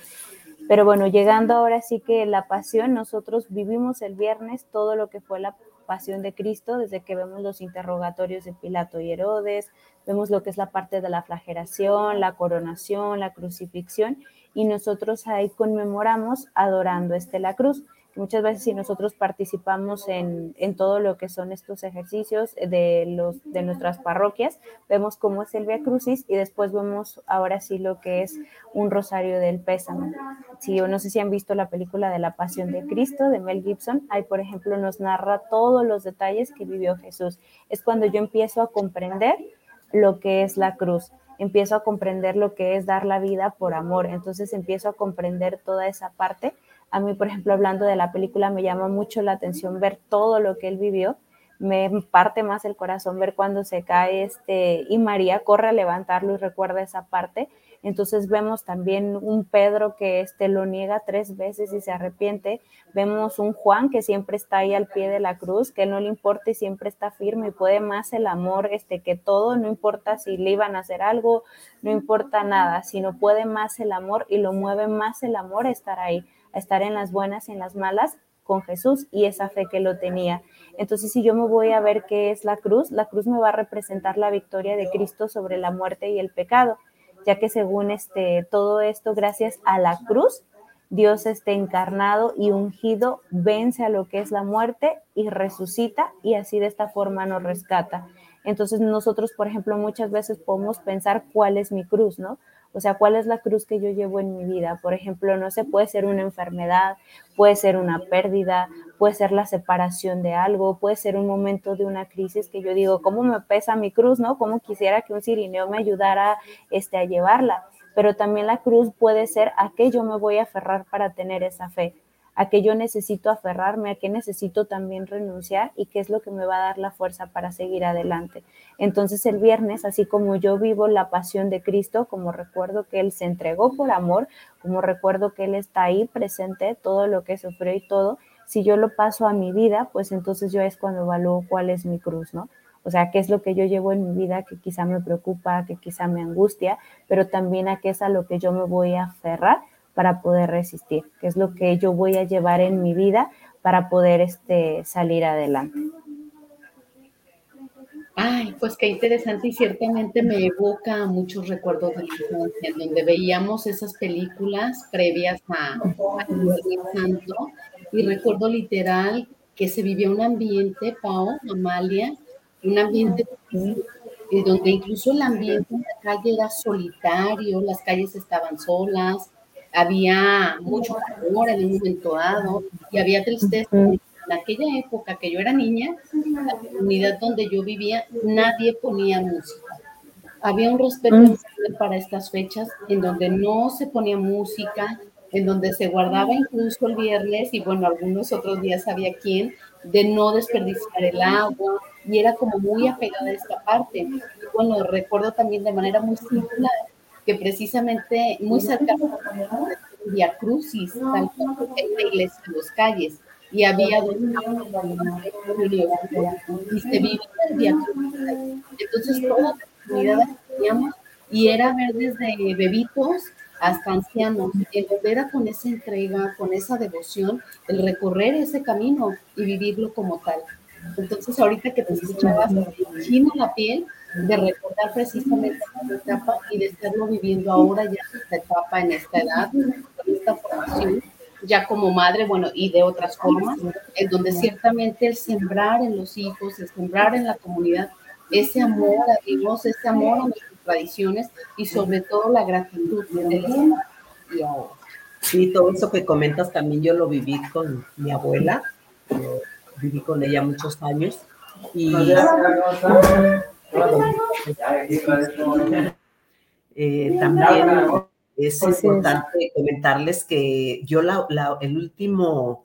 Pero bueno, llegando ahora sí que la pasión, nosotros vivimos el viernes todo lo que fue la pasión de Cristo, desde que vemos los interrogatorios de Pilato y Herodes, vemos lo que es la parte de la flagelación, la coronación, la crucifixión, y nosotros ahí conmemoramos adorando este la cruz. Muchas veces si nosotros participamos en, en, todo lo que son estos ejercicios de, los, de nuestras parroquias, vemos cómo es el Via Crucis y después vemos ahora sí lo que es un rosario del pésame. Si, no sé si han visto la película de la Pasión de Cristo de Mel Gibson, ahí por ejemplo nos narra todos los detalles que vivió Jesús. Es cuando yo empiezo a comprender lo que es la cruz empiezo a comprender lo que es dar la vida por amor, entonces empiezo a comprender toda esa parte a mí, por ejemplo, hablando de la película, me llama mucho la atención ver todo lo que él vivió. Me parte más el corazón ver cuando se cae este y María corre a levantarlo y recuerda esa parte. Entonces vemos también un Pedro que este lo niega tres veces y se arrepiente. Vemos un Juan que siempre está ahí al pie de la cruz, que no le importa y siempre está firme y puede más el amor este que todo, no importa si le iban a hacer algo, no importa nada, sino puede más el amor y lo mueve más el amor estar ahí estar en las buenas y en las malas, con Jesús y esa fe que lo tenía. Entonces, si yo me voy a ver qué es la cruz, la cruz me va a representar la victoria de Cristo sobre la muerte y el pecado, ya que según este todo esto, gracias a la cruz, Dios esté encarnado y ungido, vence a lo que es la muerte y resucita y así de esta forma nos rescata. Entonces nosotros, por ejemplo, muchas veces podemos pensar cuál es mi cruz, ¿no? O sea, ¿cuál es la cruz que yo llevo en mi vida? Por ejemplo, no sé, puede ser una enfermedad, puede ser una pérdida, puede ser la separación de algo, puede ser un momento de una crisis que yo digo, ¿cómo me pesa mi cruz, no? ¿Cómo quisiera que un sirineo me ayudara este, a llevarla? Pero también la cruz puede ser a qué yo me voy a aferrar para tener esa fe a qué yo necesito aferrarme, a qué necesito también renunciar y qué es lo que me va a dar la fuerza para seguir adelante. Entonces el viernes, así como yo vivo la pasión de Cristo, como recuerdo que Él se entregó por amor, como recuerdo que Él está ahí presente, todo lo que sufrió y todo, si yo lo paso a mi vida, pues entonces yo es cuando evalúo cuál es mi cruz, ¿no? O sea, qué es lo que yo llevo en mi vida que quizá me preocupa, que quizá me angustia, pero también a qué es a lo que yo me voy a aferrar para poder resistir, que es lo que yo voy a llevar en mi vida para poder este, salir adelante. Ay, pues qué interesante y ciertamente me evoca muchos recuerdos de la infancia, en donde veíamos esas películas previas a, a Santo y recuerdo literal que se vivía un ambiente, Pau, Amalia, un ambiente donde incluso el ambiente en la calle era solitario, las calles estaban solas, había mucho calor en un momento dado y había tristeza. En aquella época que yo era niña, en la comunidad donde yo vivía, nadie ponía música. Había un respeto para estas fechas en donde no se ponía música, en donde se guardaba incluso el viernes y bueno, algunos otros días había quien, de no desperdiciar el agua y era como muy apegada a esta parte. Bueno, recuerdo también de manera muy simple que precisamente muy cerca de Crucis, tal en la iglesia de las calles, y había dos y se vivía el Via Crucis. Entonces, teníamos y era ver desde bebitos hasta ancianos, el era con esa entrega, con esa devoción, el recorrer ese camino y vivirlo como tal. Entonces, ahorita que te escuchabas, china la piel de recordar precisamente esta etapa y de estarlo viviendo ahora ya esta etapa, en esta edad, en esta formación, ya como madre, bueno, y de otras formas, en donde ciertamente el sembrar en los hijos, el sembrar en la comunidad, ese amor a Dios, ese amor a nuestras tradiciones y sobre todo la gratitud de y ahora. Sí, todo eso que comentas también yo lo viví con mi abuela, viví con ella muchos años y eh, también es importante comentarles que yo el último,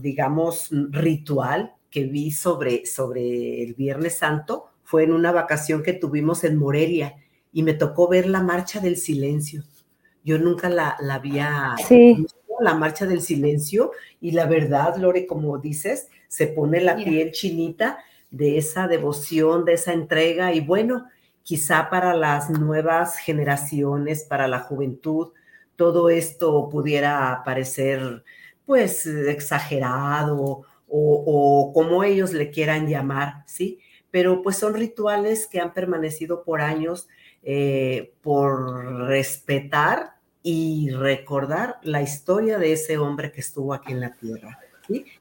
digamos, ritual que vi sobre, sobre el Viernes Santo fue en una vacación que tuvimos en Morelia y me tocó ver la marcha del silencio. Yo nunca la, la había visto, la marcha del silencio y la verdad, Lore, como dices, se pone la piel chinita de esa devoción, de esa entrega y bueno, quizá para las nuevas generaciones, para la juventud, todo esto pudiera parecer pues exagerado o, como ellos le quieran llamar, ¿sí? Pero pues son rituales que han permanecido por años eh, por respetar y recordar la historia de ese hombre que estuvo aquí en la tierra.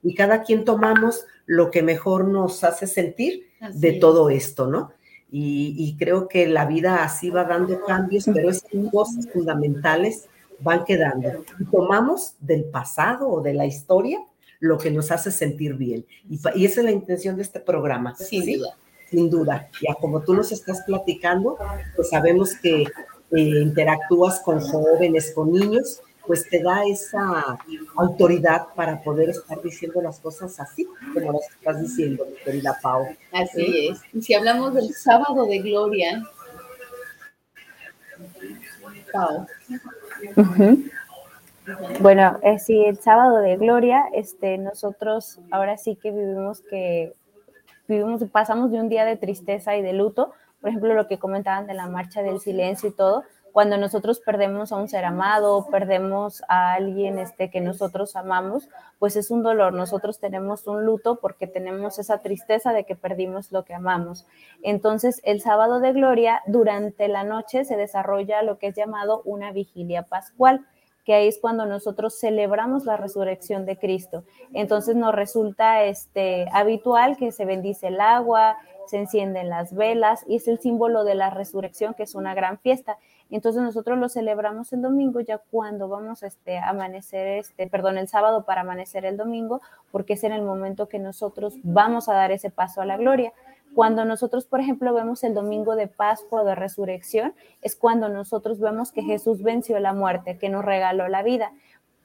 Y cada quien tomamos lo que mejor nos hace sentir de todo esto, ¿no? Y, creo que la vida así va dando cambios, pero esas cosas fundamentales van quedando. Y tomamos del pasado o de la historia lo que nos hace sentir bien. Y, esa es la intención de este programa. Sin duda. Sin duda. Ya como tú nos estás platicando, pues sabemos que eh, interactúas con jóvenes, con niños, pues te da esa autoridad para poder estar diciendo las cosas así, como las estás diciendo, querida Pau. Así es. Y si hablamos del sábado de gloria, Pau. Bueno, eh, sí, el sábado de gloria, este, nosotros ahora sí que vivimos que vivimos, pasamos de un día de tristeza y de luto, por ejemplo, lo que comentaban de la marcha del silencio y todo, Cuando nosotros perdemos a un ser amado, perdemos a alguien este, que nosotros amamos, pues es un dolor. Nosotros tenemos un luto porque tenemos esa tristeza de que perdimos lo que amamos. Entonces, el sábado de gloria, durante la noche se desarrolla lo que es llamado una vigilia pascual que ahí es cuando nosotros celebramos la resurrección de Cristo. Entonces nos resulta este, habitual que se bendice el agua, se encienden las velas y es el símbolo de la resurrección, que es una gran fiesta. Entonces nosotros lo celebramos el domingo ya cuando vamos este, a amanecer, este, perdón, el sábado para amanecer el domingo, porque es en el momento que nosotros vamos a dar ese paso a la gloria. Cuando nosotros, por ejemplo, vemos el domingo de Pascua de resurrección, es cuando nosotros vemos que Jesús venció la muerte, que nos regaló la vida.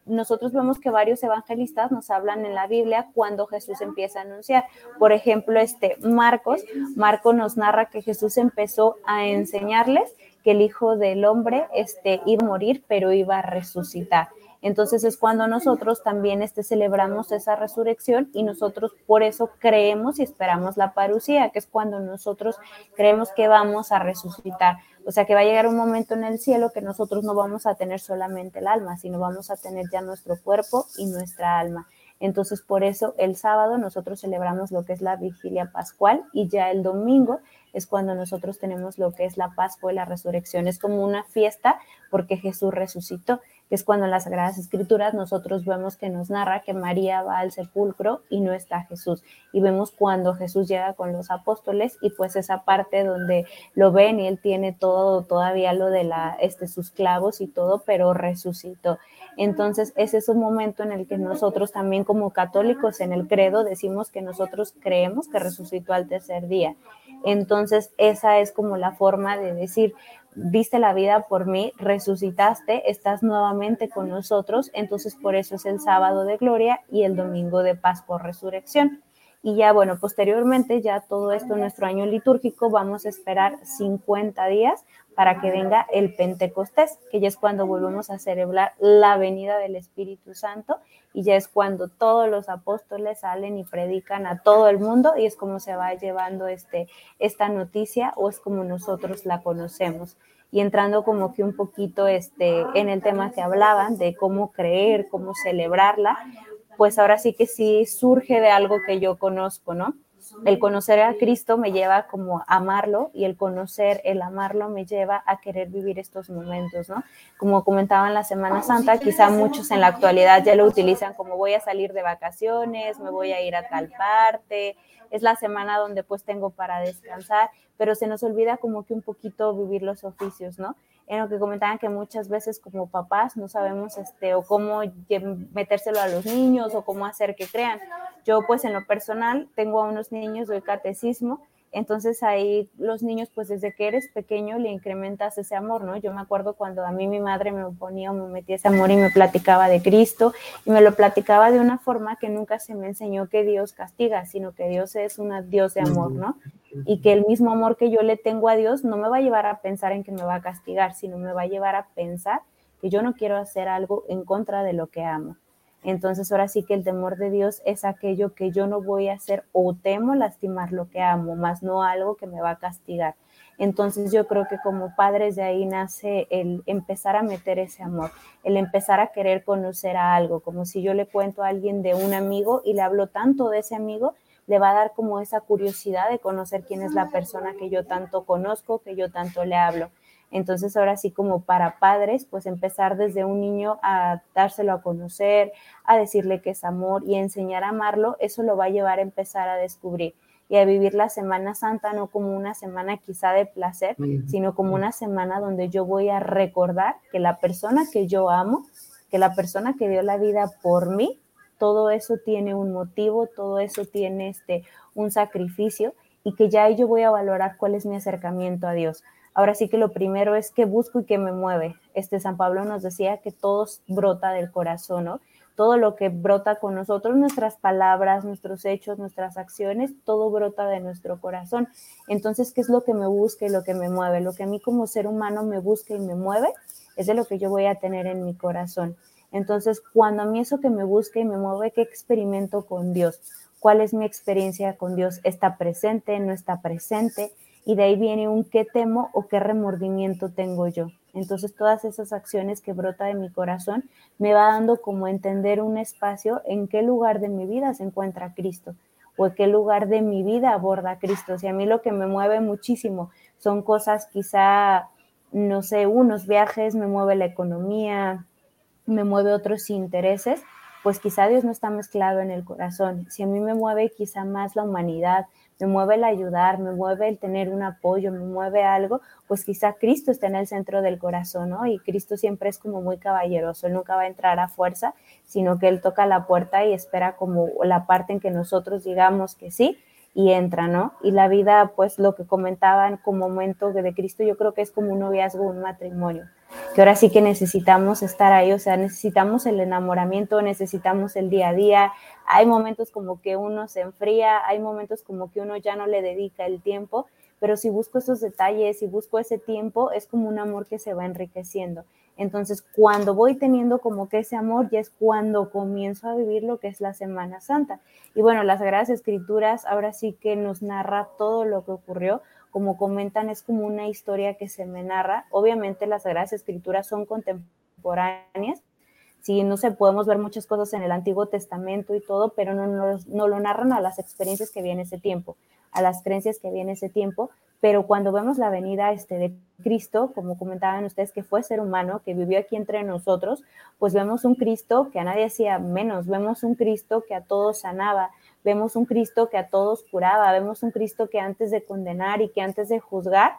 Nosotros vemos que varios evangelistas nos hablan en la Biblia cuando Jesús empieza a anunciar. Por ejemplo, este Marcos, Marcos nos narra que Jesús empezó a enseñarles que el Hijo del Hombre este, iba a morir, pero iba a resucitar. Entonces es cuando nosotros también este, celebramos esa resurrección y nosotros por eso creemos y esperamos la parucía, que es cuando nosotros creemos que vamos a resucitar. O sea que va a llegar un momento en el cielo que nosotros no vamos a tener solamente el alma, sino vamos a tener ya nuestro cuerpo y nuestra alma. Entonces, por eso el sábado nosotros celebramos lo que es la vigilia pascual y ya el domingo es cuando nosotros tenemos lo que es la Pascua y la resurrección. Es como una fiesta porque Jesús resucitó, que es cuando en las Sagradas Escrituras nosotros vemos que nos narra que María va al sepulcro y no está Jesús. Y vemos cuando Jesús llega con los apóstoles y pues esa parte donde lo ven y él tiene todo, todavía lo de la, este, sus clavos y todo, pero resucitó. Entonces, ese es un momento en el que nosotros también como católicos en el credo decimos que nosotros creemos que resucitó al tercer día. Entonces, esa es como la forma de decir, diste la vida por mí, resucitaste, estás nuevamente con nosotros, entonces por eso es el sábado de gloria y el domingo de paz por resurrección. Y ya, bueno, posteriormente, ya todo esto, nuestro año litúrgico, vamos a esperar 50 días para que venga el Pentecostés, que ya es cuando volvemos a celebrar la venida del Espíritu Santo y ya es cuando todos los apóstoles salen y predican a todo el mundo y es como se va llevando este, esta noticia o es como nosotros la conocemos. Y entrando como que un poquito este, en el tema que hablaban de cómo creer, cómo celebrarla, pues ahora sí que sí surge de algo que yo conozco, ¿no? El conocer a Cristo me lleva como a amarlo y el conocer, el amarlo me lleva a querer vivir estos momentos, ¿no? Como comentaba en la Semana Santa, quizá muchos en la actualidad ya lo utilizan como voy a salir de vacaciones, me voy a ir a tal parte, es la semana donde pues tengo para descansar, pero se nos olvida como que un poquito vivir los oficios, ¿no? en lo que comentaban que muchas veces como papás no sabemos este o cómo metérselo a los niños o cómo hacer que crean. Yo pues en lo personal tengo a unos niños del catecismo entonces ahí los niños, pues desde que eres pequeño le incrementas ese amor, ¿no? Yo me acuerdo cuando a mí mi madre me ponía o me metía ese amor y me platicaba de Cristo y me lo platicaba de una forma que nunca se me enseñó que Dios castiga, sino que Dios es un Dios de amor, ¿no? Y que el mismo amor que yo le tengo a Dios no me va a llevar a pensar en que me va a castigar, sino me va a llevar a pensar que yo no quiero hacer algo en contra de lo que amo. Entonces ahora sí que el temor de Dios es aquello que yo no voy a hacer o temo lastimar lo que amo, más no algo que me va a castigar. Entonces yo creo que como padres de ahí nace el empezar a meter ese amor, el empezar a querer conocer a algo, como si yo le cuento a alguien de un amigo y le hablo tanto de ese amigo, le va a dar como esa curiosidad de conocer quién es la persona que yo tanto conozco, que yo tanto le hablo. Entonces ahora sí como para padres, pues empezar desde un niño a dárselo a conocer, a decirle que es amor y enseñar a amarlo, eso lo va a llevar a empezar a descubrir y a vivir la Semana Santa no como una semana quizá de placer, sino como una semana donde yo voy a recordar que la persona que yo amo, que la persona que dio la vida por mí, todo eso tiene un motivo, todo eso tiene este un sacrificio y que ya yo voy a valorar cuál es mi acercamiento a Dios. Ahora sí que lo primero es que busco y que me mueve. Este San Pablo nos decía que todo brota del corazón, ¿no? Todo lo que brota con nosotros, nuestras palabras, nuestros hechos, nuestras acciones, todo brota de nuestro corazón. Entonces, ¿qué es lo que me busca y lo que me mueve? Lo que a mí como ser humano me busca y me mueve es de lo que yo voy a tener en mi corazón. Entonces, cuando a mí eso que me busca y me mueve, ¿qué experimento con Dios? ¿Cuál es mi experiencia con Dios? ¿Está presente? ¿No está presente? Y de ahí viene un qué temo o qué remordimiento tengo yo. Entonces todas esas acciones que brota de mi corazón me va dando como entender un espacio en qué lugar de mi vida se encuentra Cristo o en qué lugar de mi vida aborda Cristo. Si a mí lo que me mueve muchísimo son cosas quizá, no sé, unos viajes, me mueve la economía, me mueve otros intereses, pues quizá Dios no está mezclado en el corazón. Si a mí me mueve quizá más la humanidad, me mueve el ayudar, me mueve el tener un apoyo, me mueve algo, pues quizá Cristo está en el centro del corazón, ¿no? Y Cristo siempre es como muy caballeroso, él nunca va a entrar a fuerza, sino que él toca la puerta y espera como la parte en que nosotros digamos que sí y entra, ¿no? Y la vida, pues lo que comentaban como momento de Cristo, yo creo que es como un noviazgo, un matrimonio, que ahora sí que necesitamos estar ahí, o sea, necesitamos el enamoramiento, necesitamos el día a día, hay momentos como que uno se enfría, hay momentos como que uno ya no le dedica el tiempo, pero si busco esos detalles, si busco ese tiempo, es como un amor que se va enriqueciendo. Entonces, cuando voy teniendo como que ese amor, ya es cuando comienzo a vivir lo que es la Semana Santa. Y bueno, las Sagradas Escrituras ahora sí que nos narra todo lo que ocurrió. Como comentan, es como una historia que se me narra. Obviamente las Sagradas Escrituras son contemporáneas. Sí, no sé, podemos ver muchas cosas en el Antiguo Testamento y todo, pero no, no, no lo narran a las experiencias que viene ese tiempo, a las creencias que viene ese tiempo pero cuando vemos la venida este, de Cristo, como comentaban ustedes, que fue ser humano, que vivió aquí entre nosotros, pues vemos un Cristo que a nadie hacía menos, vemos un Cristo que a todos sanaba, vemos un Cristo que a todos curaba, vemos un Cristo que antes de condenar y que antes de juzgar,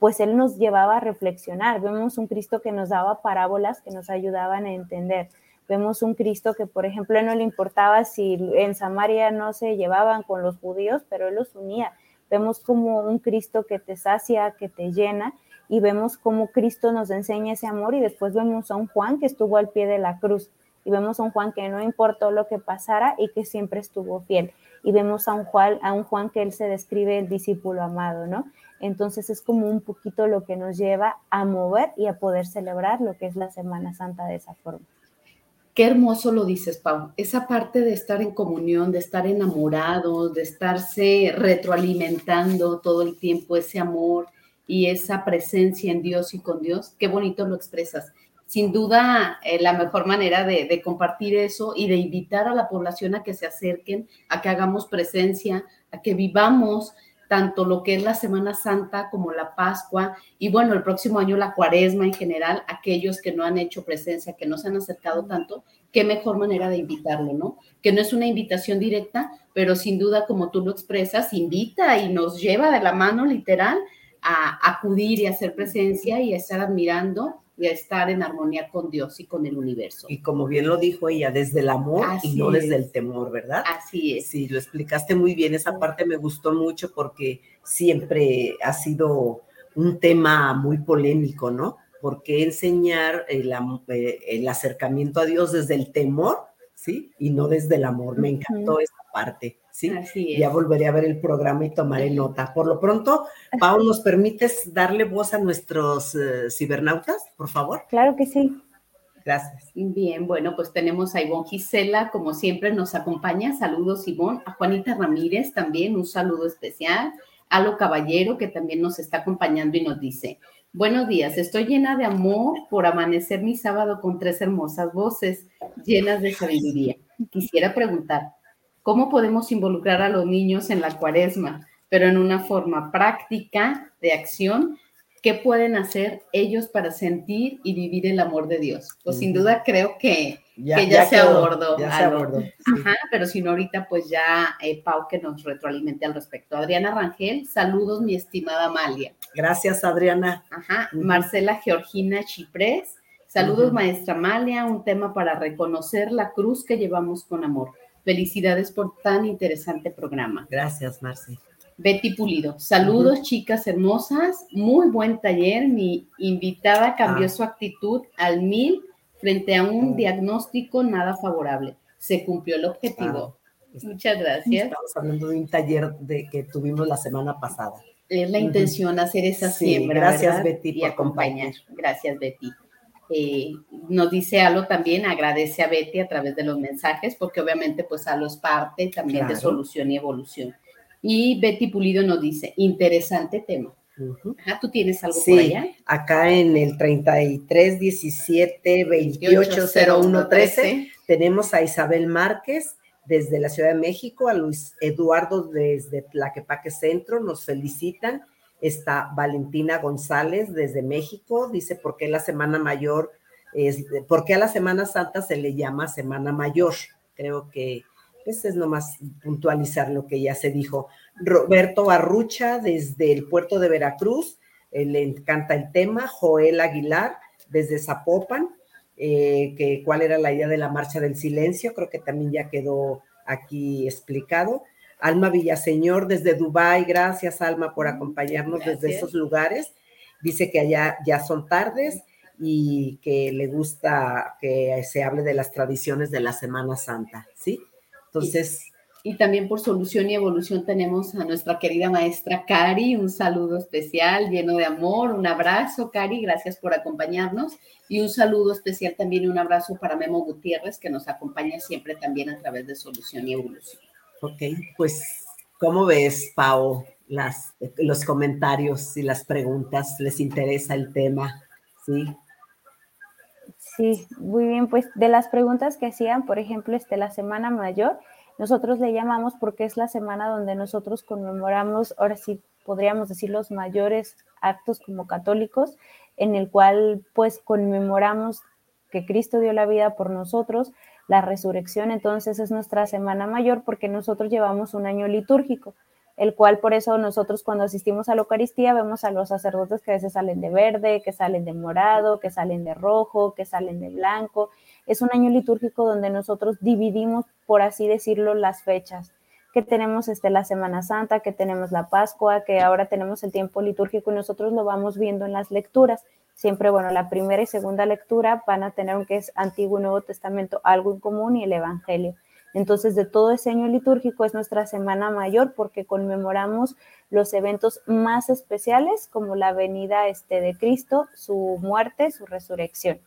pues Él nos llevaba a reflexionar, vemos un Cristo que nos daba parábolas que nos ayudaban a entender. Vemos un Cristo que, por ejemplo, no le importaba si en Samaria no se llevaban con los judíos, pero Él los unía. Vemos como un Cristo que te sacia, que te llena, y vemos cómo Cristo nos enseña ese amor, y después vemos a un Juan que estuvo al pie de la cruz, y vemos a un Juan que no importó lo que pasara y que siempre estuvo fiel, y vemos a un Juan, a un Juan que él se describe el discípulo amado, ¿no? Entonces es como un poquito lo que nos lleva a mover y a poder celebrar lo que es la Semana Santa de esa forma. Qué hermoso lo dices, Pau. Esa parte de estar en comunión, de estar enamorados, de estarse retroalimentando todo el tiempo ese amor y esa presencia en Dios y con Dios, qué bonito lo expresas. Sin duda, eh, la mejor manera de, de compartir eso y de invitar a la población a que se acerquen, a que hagamos presencia, a que vivamos tanto lo que es la Semana Santa como la Pascua y bueno, el próximo año la Cuaresma en general, aquellos que no han hecho presencia, que no se han acercado tanto, qué mejor manera de invitarlo, ¿no? Que no es una invitación directa, pero sin duda, como tú lo expresas, invita y nos lleva de la mano literal a acudir y hacer presencia y a estar admirando y a estar en armonía con Dios y con el universo. Y como bien lo dijo ella, desde el amor y no desde el temor, ¿verdad? Así es. Sí, lo explicaste muy bien. Esa parte me gustó mucho porque siempre ha sido un tema muy polémico, ¿no? Porque enseñar el, eh, el acercamiento a Dios desde el temor, ¿sí? Y no desde el amor. Me encantó esa parte. ¿sí? Ya volveré a ver el programa y tomaré nota. Por lo pronto, Pau, ¿nos permites darle voz a nuestros eh, cibernautas, por favor? Claro que sí. Gracias. Bien, bueno, pues tenemos a Ivonne Gisela, como siempre nos acompaña. Saludos, Ivonne. A Juanita Ramírez también, un saludo especial. A Lo Caballero, que también nos está acompañando y nos dice, buenos días, estoy llena de amor por amanecer mi sábado con tres hermosas voces llenas de sabiduría. Quisiera preguntar, cómo podemos involucrar a los niños en la cuaresma, pero en una forma práctica de acción. ¿Qué pueden hacer ellos para sentir y vivir el amor de Dios? Pues sin duda creo que ya, se abordó. Ya se abordó Ajá, pero si no ahorita pues ya eh, Pau que nos retroalimente al respecto. Adriana Rangel, saludos mi estimada Amalia. Gracias Adriana. Ajá, Marcela Georgina Chiprés, saludos maestra Amalia, un tema para reconocer la cruz que llevamos con amor. Felicidades por tan interesante programa. Gracias, Marci. Betty Pulido. Saludos, chicas hermosas. Muy buen taller. Mi invitada cambió ah. su actitud al mil frente a un diagnóstico nada favorable. Se cumplió el objetivo. Ah, Muchas gracias. Estamos hablando de un taller de, que tuvimos la semana pasada. Es la intención hacer esa siembra. Gracias, Betty, y acompañar. Gracias, Betty. Eh, nos dice Alo también, agradece a Betty a través de los mensajes, porque obviamente pues Alo es parte también de solución y evolución. Y Betty Pulido nos dice, interesante tema. Ajá, ¿Tú tienes algo sí, por allá? acá en el 33 17 28 01 13 tenemos a Isabel Márquez desde la Ciudad de México, a Luis Eduardo desde Tlaquepaque Centro, nos felicitan. Está Valentina González desde México, dice por qué la Semana Mayor, es, por qué a la Semana Santa se le llama Semana Mayor. Creo que pues es nomás puntualizar lo que ya se dijo. Roberto Arrucha desde el puerto de Veracruz, eh, le encanta el tema. Joel Aguilar desde Zapopan, eh, que cuál era la idea de la marcha del silencio, creo que también ya quedó aquí explicado. Alma Villaseñor desde Dubái, gracias Alma por acompañarnos desde esos lugares. Dice que allá ya son tardes y que le gusta que se hable de las tradiciones de la Semana Santa, ¿sí? Entonces... Y, y, también por Solución y Evolución tenemos a nuestra querida maestra Cari, un saludo especial lleno de amor, un abrazo Cari, gracias por acompañarnos y un saludo especial también y un abrazo para Memo Gutiérrez que nos acompaña siempre también a través de Solución y Evolución. Ok, pues, ¿cómo ves, Pau, las, los comentarios y las preguntas? ¿Les interesa el tema? Sí. Sí, muy bien. Pues de las preguntas que hacían, por ejemplo, este, la Semana Mayor, nosotros le llamamos porque es la semana donde nosotros conmemoramos, ahora sí podríamos decir, los mayores actos como católicos, en el cual pues conmemoramos que Cristo dio la vida por nosotros, la resurrección, entonces es nuestra semana mayor porque nosotros llevamos un año litúrgico el cual por eso nosotros cuando asistimos a la Eucaristía vemos a los sacerdotes que a veces salen de verde, que salen de morado, que salen de rojo, que salen de blanco. Es un año litúrgico donde nosotros dividimos, por así decirlo, las fechas que tenemos este, la Semana Santa, que tenemos la Pascua, que ahora tenemos el tiempo litúrgico y nosotros lo vamos viendo en las lecturas. Siempre, bueno, la primera y segunda lectura van a tener, aunque es Antiguo y Nuevo Testamento, algo en común y el Evangelio. Entonces, de todo ese año litúrgico es nuestra semana mayor porque conmemoramos los eventos más especiales como la venida este, de Cristo, su muerte, su resurrección.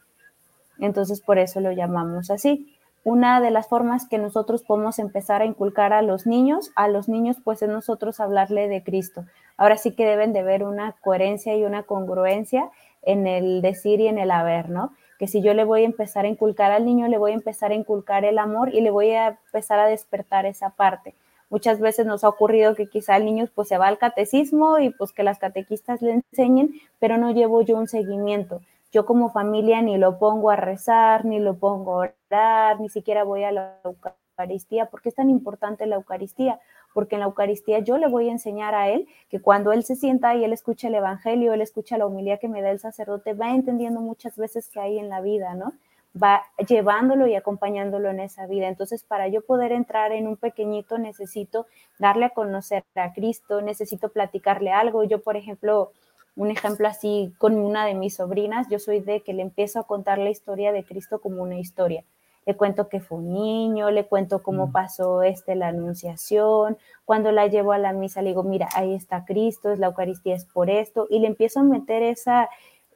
Entonces, por eso lo llamamos así. Una de las formas que nosotros podemos empezar a inculcar a los niños, a los niños pues es nosotros hablarle de Cristo. Ahora sí que deben de ver una coherencia y una congruencia en el decir y en el haber, ¿no? Que si yo le voy a empezar a inculcar al niño, le voy a empezar a inculcar el amor y le voy a empezar a despertar esa parte. Muchas veces nos ha ocurrido que quizá el niño pues se va al catecismo y pues que las catequistas le enseñen, pero no llevo yo un seguimiento. Yo como familia ni lo pongo a rezar, ni lo pongo a orar, ni siquiera voy a la Eucaristía. ¿Por qué es tan importante la Eucaristía? Porque en la Eucaristía yo le voy a enseñar a él que cuando él se sienta y él escucha el Evangelio, él escucha la humildad que me da el sacerdote, va entendiendo muchas veces que hay en la vida, ¿no? Va llevándolo y acompañándolo en esa vida. Entonces, para yo poder entrar en un pequeñito, necesito darle a conocer a Cristo, necesito platicarle algo. Yo, por ejemplo, un ejemplo así con una de mis sobrinas, yo soy de que le empiezo a contar la historia de Cristo como una historia le cuento que fue un niño, le cuento cómo mm. pasó este, la anunciación, cuando la llevo a la misa le digo, mira, ahí está Cristo, es la Eucaristía, es por esto, y le empiezo a meter esa,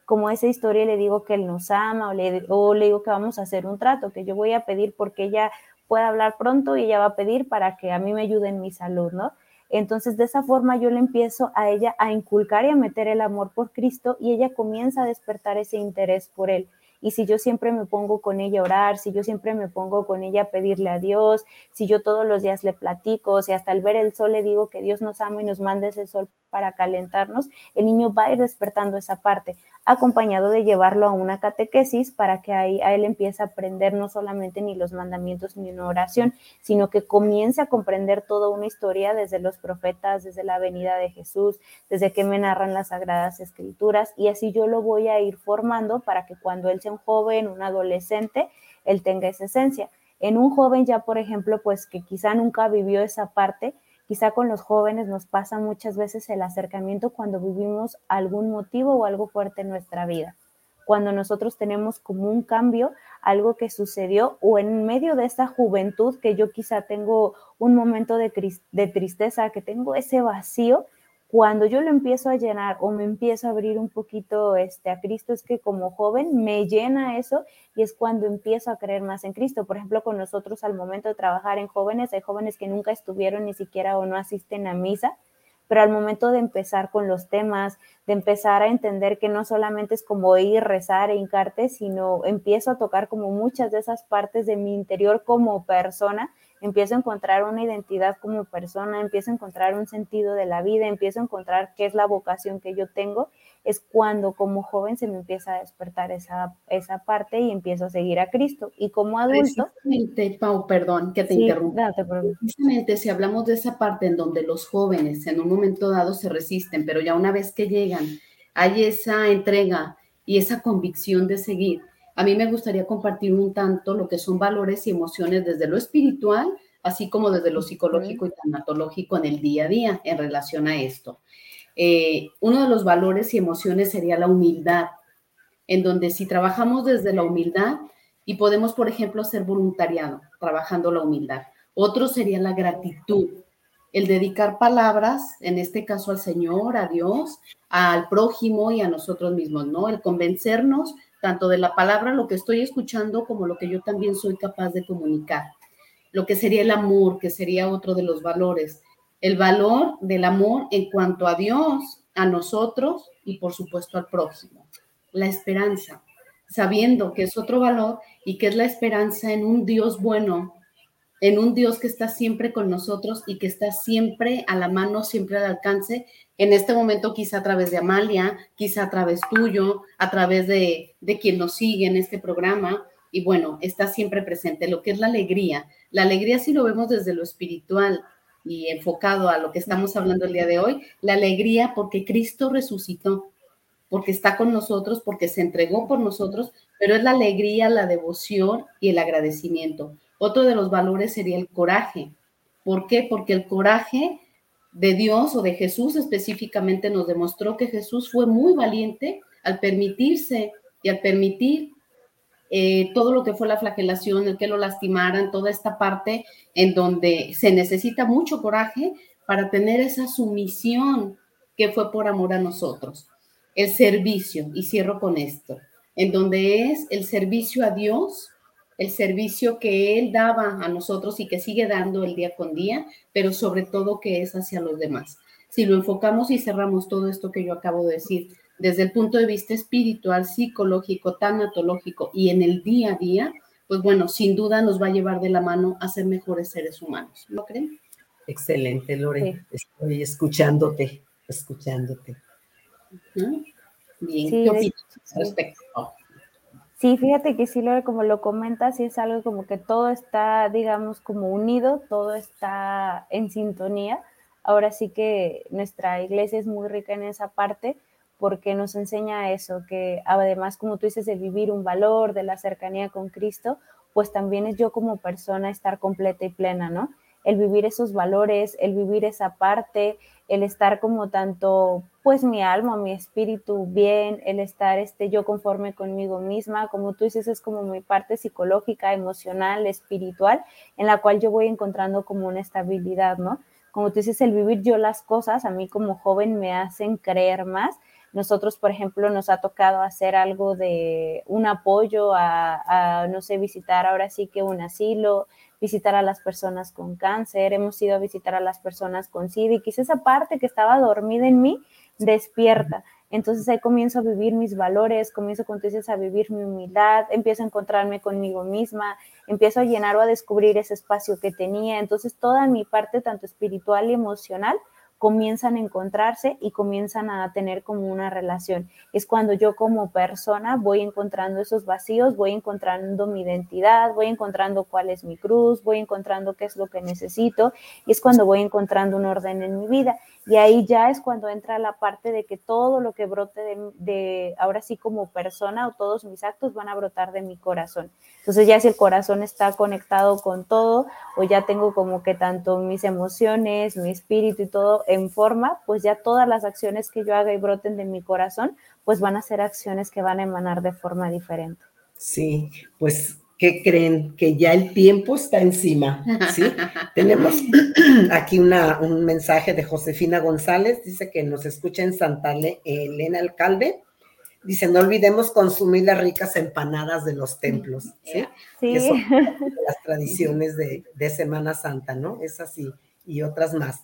como esa historia y le digo que Él nos ama, o le, o le digo que vamos a hacer un trato, que yo voy a pedir porque ella pueda hablar pronto y ella va a pedir para que a mí me ayude en mi salud, ¿no? Entonces, de esa forma yo le empiezo a ella a inculcar y a meter el amor por Cristo y ella comienza a despertar ese interés por Él. Y si yo siempre me pongo con ella a orar, si yo siempre me pongo con ella a pedirle a Dios, si yo todos los días le platico, si hasta al ver el sol le digo que Dios nos ama y nos manda ese sol para calentarnos, el niño va a ir despertando esa parte, acompañado de llevarlo a una catequesis para que ahí a él empiece a aprender no solamente ni los mandamientos ni una oración, sino que comience a comprender toda una historia desde los profetas, desde la venida de Jesús, desde que me narran las sagradas escrituras y así yo lo voy a ir formando para que cuando él sea un joven, un adolescente, él tenga esa esencia. En un joven ya, por ejemplo, pues que quizá nunca vivió esa parte, Quizá con los jóvenes nos pasa muchas veces el acercamiento cuando vivimos algún motivo o algo fuerte en nuestra vida. Cuando nosotros tenemos como un cambio, algo que sucedió o en medio de esa juventud que yo quizá tengo un momento de, de tristeza, que tengo ese vacío, cuando yo lo empiezo a llenar o me empiezo a abrir un poquito este, a Cristo, es que como joven me llena eso y es cuando empiezo a creer más en Cristo. Por ejemplo, con nosotros al momento de trabajar en jóvenes, hay jóvenes que nunca estuvieron ni siquiera o no asisten a misa, pero al momento de empezar con los temas, de empezar a entender que no solamente es como ir, rezar e hincarte, sino empiezo a tocar como muchas de esas partes de mi interior como persona empiezo a encontrar una identidad como persona, empiezo a encontrar un sentido de la vida, empiezo a encontrar qué es la vocación que yo tengo, es cuando como joven se me empieza a despertar esa, esa parte y empiezo a seguir a Cristo. Y como adulto... Precisamente, Pau, perdón que te interrumpa. Precisamente si hablamos de esa parte en donde los jóvenes en un momento dado se resisten, pero ya una vez que llegan, hay esa entrega y esa convicción de seguir, a mí me gustaría compartir un tanto lo que son valores y emociones desde lo espiritual, así como desde lo psicológico y tanatológico en el día a día en relación a esto. Eh, uno de los valores y emociones sería la humildad, en donde si trabajamos desde la humildad y podemos, por ejemplo, hacer voluntariado, trabajando la humildad. Otro sería la gratitud, el dedicar palabras, en este caso al Señor, a Dios, al prójimo y a nosotros mismos, ¿no? El convencernos tanto de la palabra, lo que estoy escuchando, como lo que yo también soy capaz de comunicar. Lo que sería el amor, que sería otro de los valores. El valor del amor en cuanto a Dios, a nosotros y por supuesto al prójimo. La esperanza, sabiendo que es otro valor y que es la esperanza en un Dios bueno, en un Dios que está siempre con nosotros y que está siempre a la mano, siempre al alcance en este momento quizá a través de Amalia, quizá a través tuyo, a través de, de quien nos sigue en este programa. Y bueno, está siempre presente lo que es la alegría. La alegría si lo vemos desde lo espiritual y enfocado a lo que estamos hablando el día de hoy, la alegría porque Cristo resucitó, porque está con nosotros, porque se entregó por nosotros, pero es la alegría, la devoción y el agradecimiento. Otro de los valores sería el coraje. ¿Por qué? Porque el coraje de Dios o de Jesús específicamente nos demostró que Jesús fue muy valiente al permitirse y al permitir eh, todo lo que fue la flagelación, el que lo lastimaran, toda esta parte en donde se necesita mucho coraje para tener esa sumisión que fue por amor a nosotros. El servicio, y cierro con esto, en donde es el servicio a Dios el servicio que Él daba a nosotros y que sigue dando el día con día, pero sobre todo que es hacia los demás. Si lo enfocamos y cerramos todo esto que yo acabo de decir, desde el punto de vista espiritual, psicológico, tanatológico y en el día a día, pues bueno, sin duda nos va a llevar de la mano a ser mejores seres humanos. ¿No creen? Excelente, Lore. Estoy escuchándote, escuchándote. Bien, ¿qué opinas respecto? Sí, fíjate que sí, lo, como lo comentas, sí es algo como que todo está, digamos, como unido, todo está en sintonía. Ahora sí que nuestra iglesia es muy rica en esa parte porque nos enseña eso, que además, como tú dices, de vivir un valor, de la cercanía con Cristo, pues también es yo como persona estar completa y plena, ¿no? El vivir esos valores, el vivir esa parte, el estar como tanto, pues mi alma, mi espíritu bien, el estar este, yo conforme conmigo misma, como tú dices, es como mi parte psicológica, emocional, espiritual, en la cual yo voy encontrando como una estabilidad, ¿no? Como tú dices, el vivir yo las cosas, a mí como joven me hacen creer más. Nosotros, por ejemplo, nos ha tocado hacer algo de un apoyo a, no sé, visitar ahora sí que un asilo, visitar a las personas con cáncer, hemos ido a visitar a las personas con SIDA y quizás esa parte que estaba dormida en mí despierta. Entonces ahí comienzo a vivir mis valores, comienzo con a vivir mi humildad, empiezo a encontrarme conmigo misma, empiezo a llenar o a descubrir ese espacio que tenía. Entonces toda mi parte, tanto espiritual y emocional, comienzan a encontrarse y comienzan a tener como una relación. Es cuando yo como persona voy encontrando esos vacíos, voy encontrando mi identidad, voy encontrando cuál es mi cruz, voy encontrando qué es lo que necesito y es cuando voy encontrando un orden en mi vida. Y ahí ya es cuando entra la parte de que todo lo que brote de, ahora sí como persona o todos mis actos van a brotar de mi corazón. Entonces ya si el corazón está conectado con todo o ya tengo como que tanto mis emociones, mi espíritu y todo en forma, pues ya todas las acciones que yo haga y broten de mi corazón, pues van a ser acciones que van a emanar de forma diferente. Sí, pues ¿qué creen? Que ya el tiempo está encima, ¿sí? Tenemos aquí una, un mensaje de Josefina González, dice que nos escucha en Santa Elena Alcalde. Dice, no olvidemos consumir las ricas empanadas de los templos, ¿sí? Sí. Que son las tradiciones de, de Semana Santa, ¿no? Esas y, y otras más.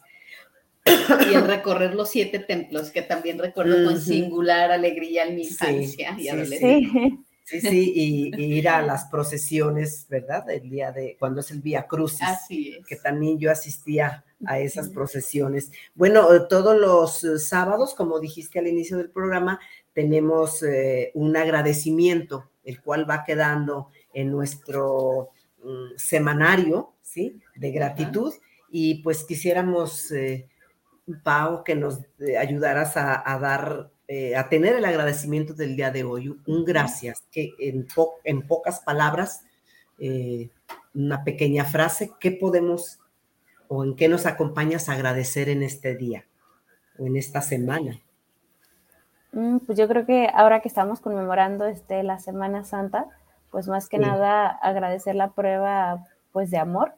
Y el recorrer los siete templos, que también recuerdo con singular alegría en mi infancia y sí, adolescencia. Sí. Sí, y, y ir a las procesiones, ¿verdad? El día de, cuando es el Vía Crucis. Así es. que también yo asistía a esas procesiones. Bueno, todos los eh, sábados, como dijiste al inicio del programa, tenemos eh, un agradecimiento, el cual va quedando en nuestro mm, semanario, ¿sí? De gratitud. Y pues quisiéramos, eh, Pau, que nos eh, ayudaras a, a dar, eh, a tener el agradecimiento del día de hoy, un gracias, que en, po- en pocas palabras, eh, una pequeña frase, ¿qué podemos o en qué nos acompañas a agradecer en este día o en esta semana? Mm, Pues yo creo que ahora que estamos conmemorando este, la Semana Santa, pues más que Sí. nada agradecer la prueba pues de amor,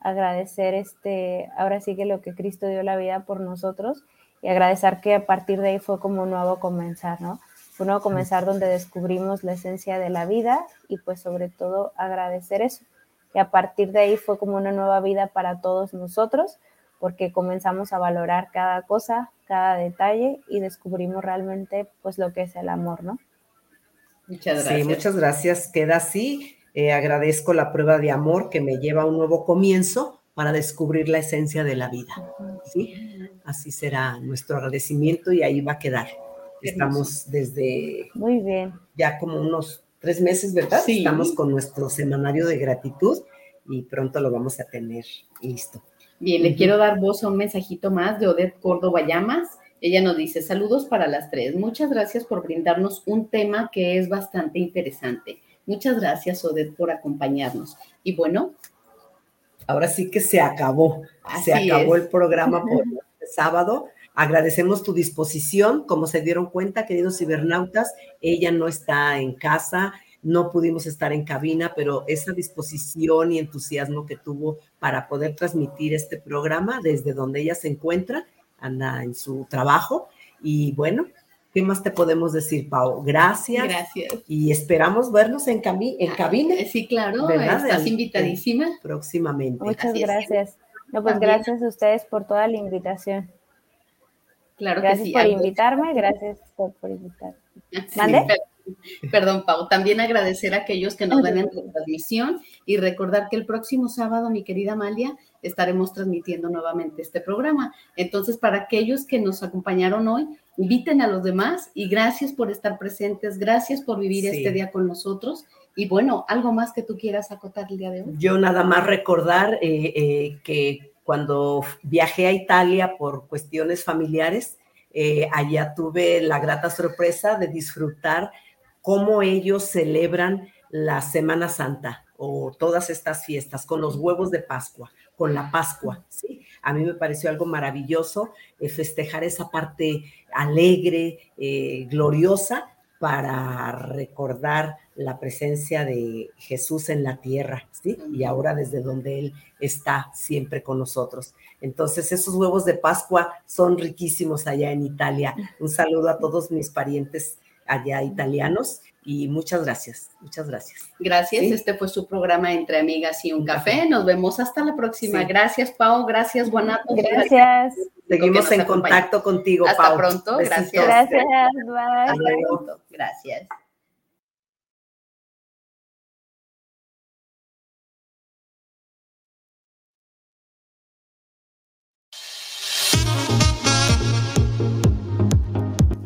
agradecer este, ahora sí que lo que Cristo dio la vida por nosotros y agradecer que a partir de ahí fue como un nuevo comenzar, ¿no? Fue un nuevo comenzar donde descubrimos la esencia de la vida y pues sobre todo agradecer eso. Y a partir de ahí fue como una nueva vida para todos nosotros, porque comenzamos a valorar cada cosa, cada detalle y descubrimos realmente pues lo que es el amor, ¿no? Muchas Sí, muchas gracias. Queda así. Eh, agradezco la prueba de amor que me lleva a un nuevo comienzo para descubrir la esencia de la vida. ¿sí? Así será nuestro agradecimiento y ahí va a quedar. Estamos desde Muy bien. ya como unos tres meses, ¿verdad? Sí. Estamos con nuestro semanario de gratitud y pronto lo vamos a tener listo. Bien, le quiero dar voz a un mensajito más de Odette Córdoba Llamas. Ella nos dice, saludos para las tres. Muchas gracias por brindarnos un tema que es bastante interesante. Muchas gracias, Odette, por acompañarnos. Y bueno, Ahora sí que se acabó. se acabó es. el programa por sábado. Agradecemos tu disposición. Como se dieron cuenta, queridos cibernautas, ella no está en casa, no pudimos estar en cabina, pero esa disposición y entusiasmo que tuvo para poder transmitir este programa desde donde ella se encuentra, anda en su trabajo. Y bueno, ¿qué más te podemos decir, Pau? Gracias. gracias. Y esperamos vernos en, cami- en cabina. Sí, claro, ¿Verdad? estás invitadísima. próximamente. Muchas gracias. No, pues También. gracias a ustedes por toda la invitación. Claro que Gracias sí. por invitarme, gracias por, por invitarme. ¿Mande? per- Perdón, Pau. También agradecer a aquellos que nos ven en transmisión y recordar que el próximo sábado, mi querida Amalia, estaremos transmitiendo nuevamente este programa. Entonces, para aquellos que nos acompañaron hoy, inviten a los demás y gracias por estar presentes, gracias por vivir Sí. este día con nosotros. Y bueno, algo más que tú quieras acotar el día de hoy. Yo nada más recordar eh, eh, que cuando viajé a Italia por cuestiones familiares, eh, allá tuve la grata sorpresa de disfrutar cómo ellos celebran la Semana Santa o todas estas fiestas con los huevos de Pascua, con la Pascua. ¿sí? A mí me pareció algo maravilloso festejar esa parte alegre, gloriosa, para recordar la presencia de Jesús en la tierra, ¿sí? Y ahora desde donde Él está siempre con nosotros. Entonces, esos huevos de Pascua son riquísimos allá en Italia. Un saludo a todos mis parientes allá italianos y muchas gracias, muchas gracias. Gracias. Sí. Este fue su programa Entre Amigas y un Café. Nos vemos hasta la próxima. Sí. Gracias, Pau. Gracias, Guanato. Gracias. Seguimos en acompaña. contacto contigo, Hasta Pau. pronto. Besitos. Gracias. Gracias, bye. Hasta pronto. Gracias.